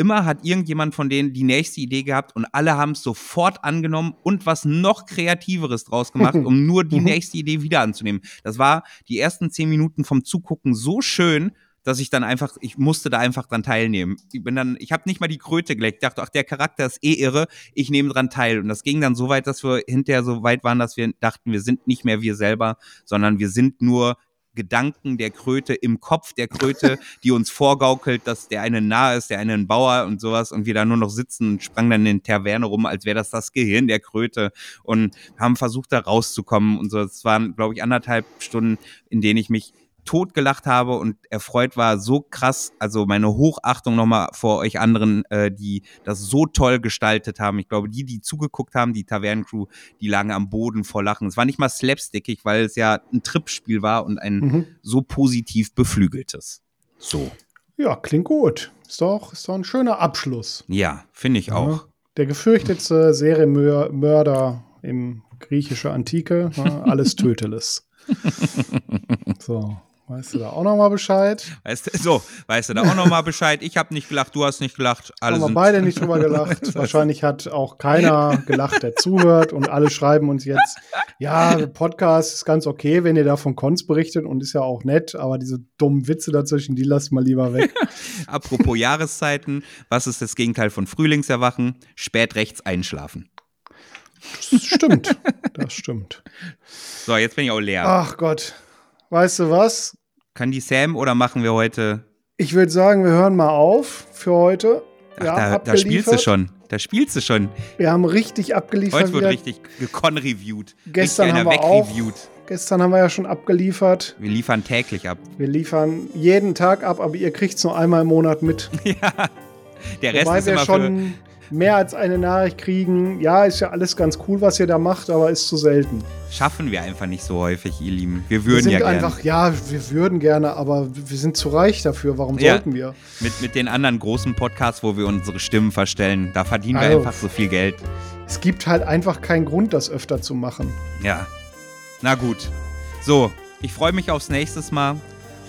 immer hat irgendjemand von denen die nächste Idee gehabt und alle haben es sofort angenommen und was noch kreativeres draus gemacht, um nur die Mhm. nächste Idee wieder anzunehmen. Das war die ersten zehn Minuten vom Zugucken so schön, dass ich dann einfach, ich musste da einfach dran teilnehmen. Ich bin dann, ich habe nicht mal die Kröte geleckt. Ich dachte, ach, der Charakter ist eh irre, ich nehme dran teil. Und das ging dann so weit, dass wir hinterher so weit waren, dass wir dachten, wir sind nicht mehr wir selber, sondern wir sind nur Gedanken der Kröte im Kopf der Kröte, die uns vorgaukelt, dass der eine nah ist, der eine ein Bauer und sowas und wir da nur noch sitzen und sprangen dann in den Taverne rum, als wäre das das Gehirn der Kröte und haben versucht, da rauszukommen und so. Es waren, glaube ich, anderthalb Stunden, in denen ich mich totgelacht habe und erfreut war, so krass, also meine Hochachtung nochmal vor euch anderen, äh, die das so toll gestaltet haben. Ich glaube, die, die zugeguckt haben, die Tavernencrew, die lagen am Boden vor Lachen. Es war nicht mal slapstickig, weil es ja ein Trippspiel war und ein Mhm. so positiv beflügeltes. So. Ja, klingt gut. Ist doch, ist doch ein schöner Abschluss. Ja, finde ich auch. Der gefürchtete Serienmörder im griechische Antike, ja, alles Töteles. so. Weißt du da auch noch mal Bescheid? Weißt du, so, weißt du da auch noch mal Bescheid? Ich habe nicht gelacht, du hast nicht gelacht. Alle Haben wir beide nicht drüber gelacht. Wahrscheinlich hat auch keiner gelacht, der zuhört. Und alle schreiben uns jetzt, ja, Podcast ist ganz okay, wenn ihr da von Cons berichtet und ist ja auch nett, aber diese dummen Witze dazwischen, die lasst mal lieber weg. Apropos Jahreszeiten, was ist das Gegenteil von Frühlingserwachen? Spät rechts einschlafen. Das stimmt. Das stimmt. So, jetzt bin ich auch leer. Ach Gott. Weißt du was? Kann die Sam oder machen wir heute? Ich würde sagen, wir hören mal auf für heute. Ach, haben da, da spielst du schon. Da spielst du schon. Wir haben richtig abgeliefert. Heute wird wieder. richtig gekon-reviewed. Gestern haben wir auch-. Gestern haben wir ja schon abgeliefert. Wir liefern täglich ab. Wir liefern jeden Tag ab, aber ihr kriegt es nur einmal im Monat mit. Der Rest Wobei ist immer für. Mehr als eine Nachricht kriegen. Ja, ist ja alles ganz cool, was ihr da macht, aber ist zu selten. Schaffen wir einfach nicht so häufig, ihr Lieben. Wir Wir würden sind ja gerne. einfach, ja, wir würden gerne, aber wir sind zu reich dafür. Warum Ja. sollten wir? Mit, mit den anderen großen Podcasts, wo wir unsere Stimmen verstellen, da verdienen wir Also- einfach so viel Geld. Es gibt halt einfach keinen Grund, das öfter zu machen. Ja. Na gut. So, ich freue mich aufs nächste Mal.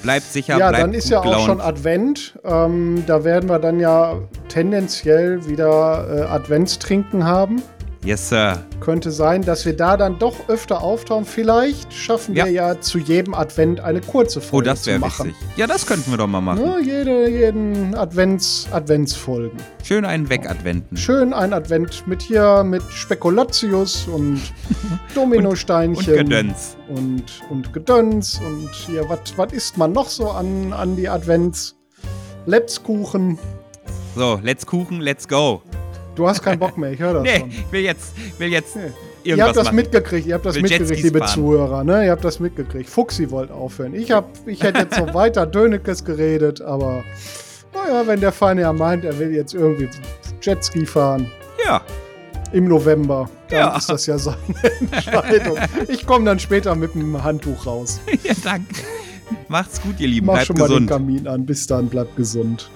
Bleibt sicher, Ja, bleibt dann ist ja auch gelaunt. schon Advent. Ähm, da werden wir dann ja tendenziell wieder äh, Adventstrinken haben. Yes, Sir. Könnte sein, dass wir da dann doch öfter auftauchen. Vielleicht schaffen Ja. wir ja zu jedem Advent eine kurze Oh, Folge das zu wäre machen. witzig. Ja, das könnten wir doch mal machen. Ne, jede, jeden Advents, Adventsfolgen. Schön einen Wegadventen. Schön ein Advent mit hier mit Spekulatius und Dominosteinchen. Und Gedöns. Und, und Gedöns. Und hier, was isst man noch so an, an die Advents? Letzkuchen. So, let's Kuchen, let's go. Du hast keinen Bock mehr, ich höre das Nee, schon. ich will jetzt, will jetzt Nee. Ihr habt das machen. mitgekriegt, ihr habt das Will mitgekriegt, liebe. Zuhörer, ne? Ihr habt das mitgekriegt. Fuchsi wollte aufhören. Ich, hab, ich hätte jetzt noch weiter Dönekes geredet, aber naja, wenn der Feine ja meint, er will jetzt irgendwie Jetski fahren Ja, im November, dann Ja. ist das ja seine Entscheidung. Ich komme dann später mit dem Handtuch raus. ja, danke. Macht's gut, ihr Lieben. Mach Bleibt schon mal den. Kamin an. Bis dann, bleibt gesund.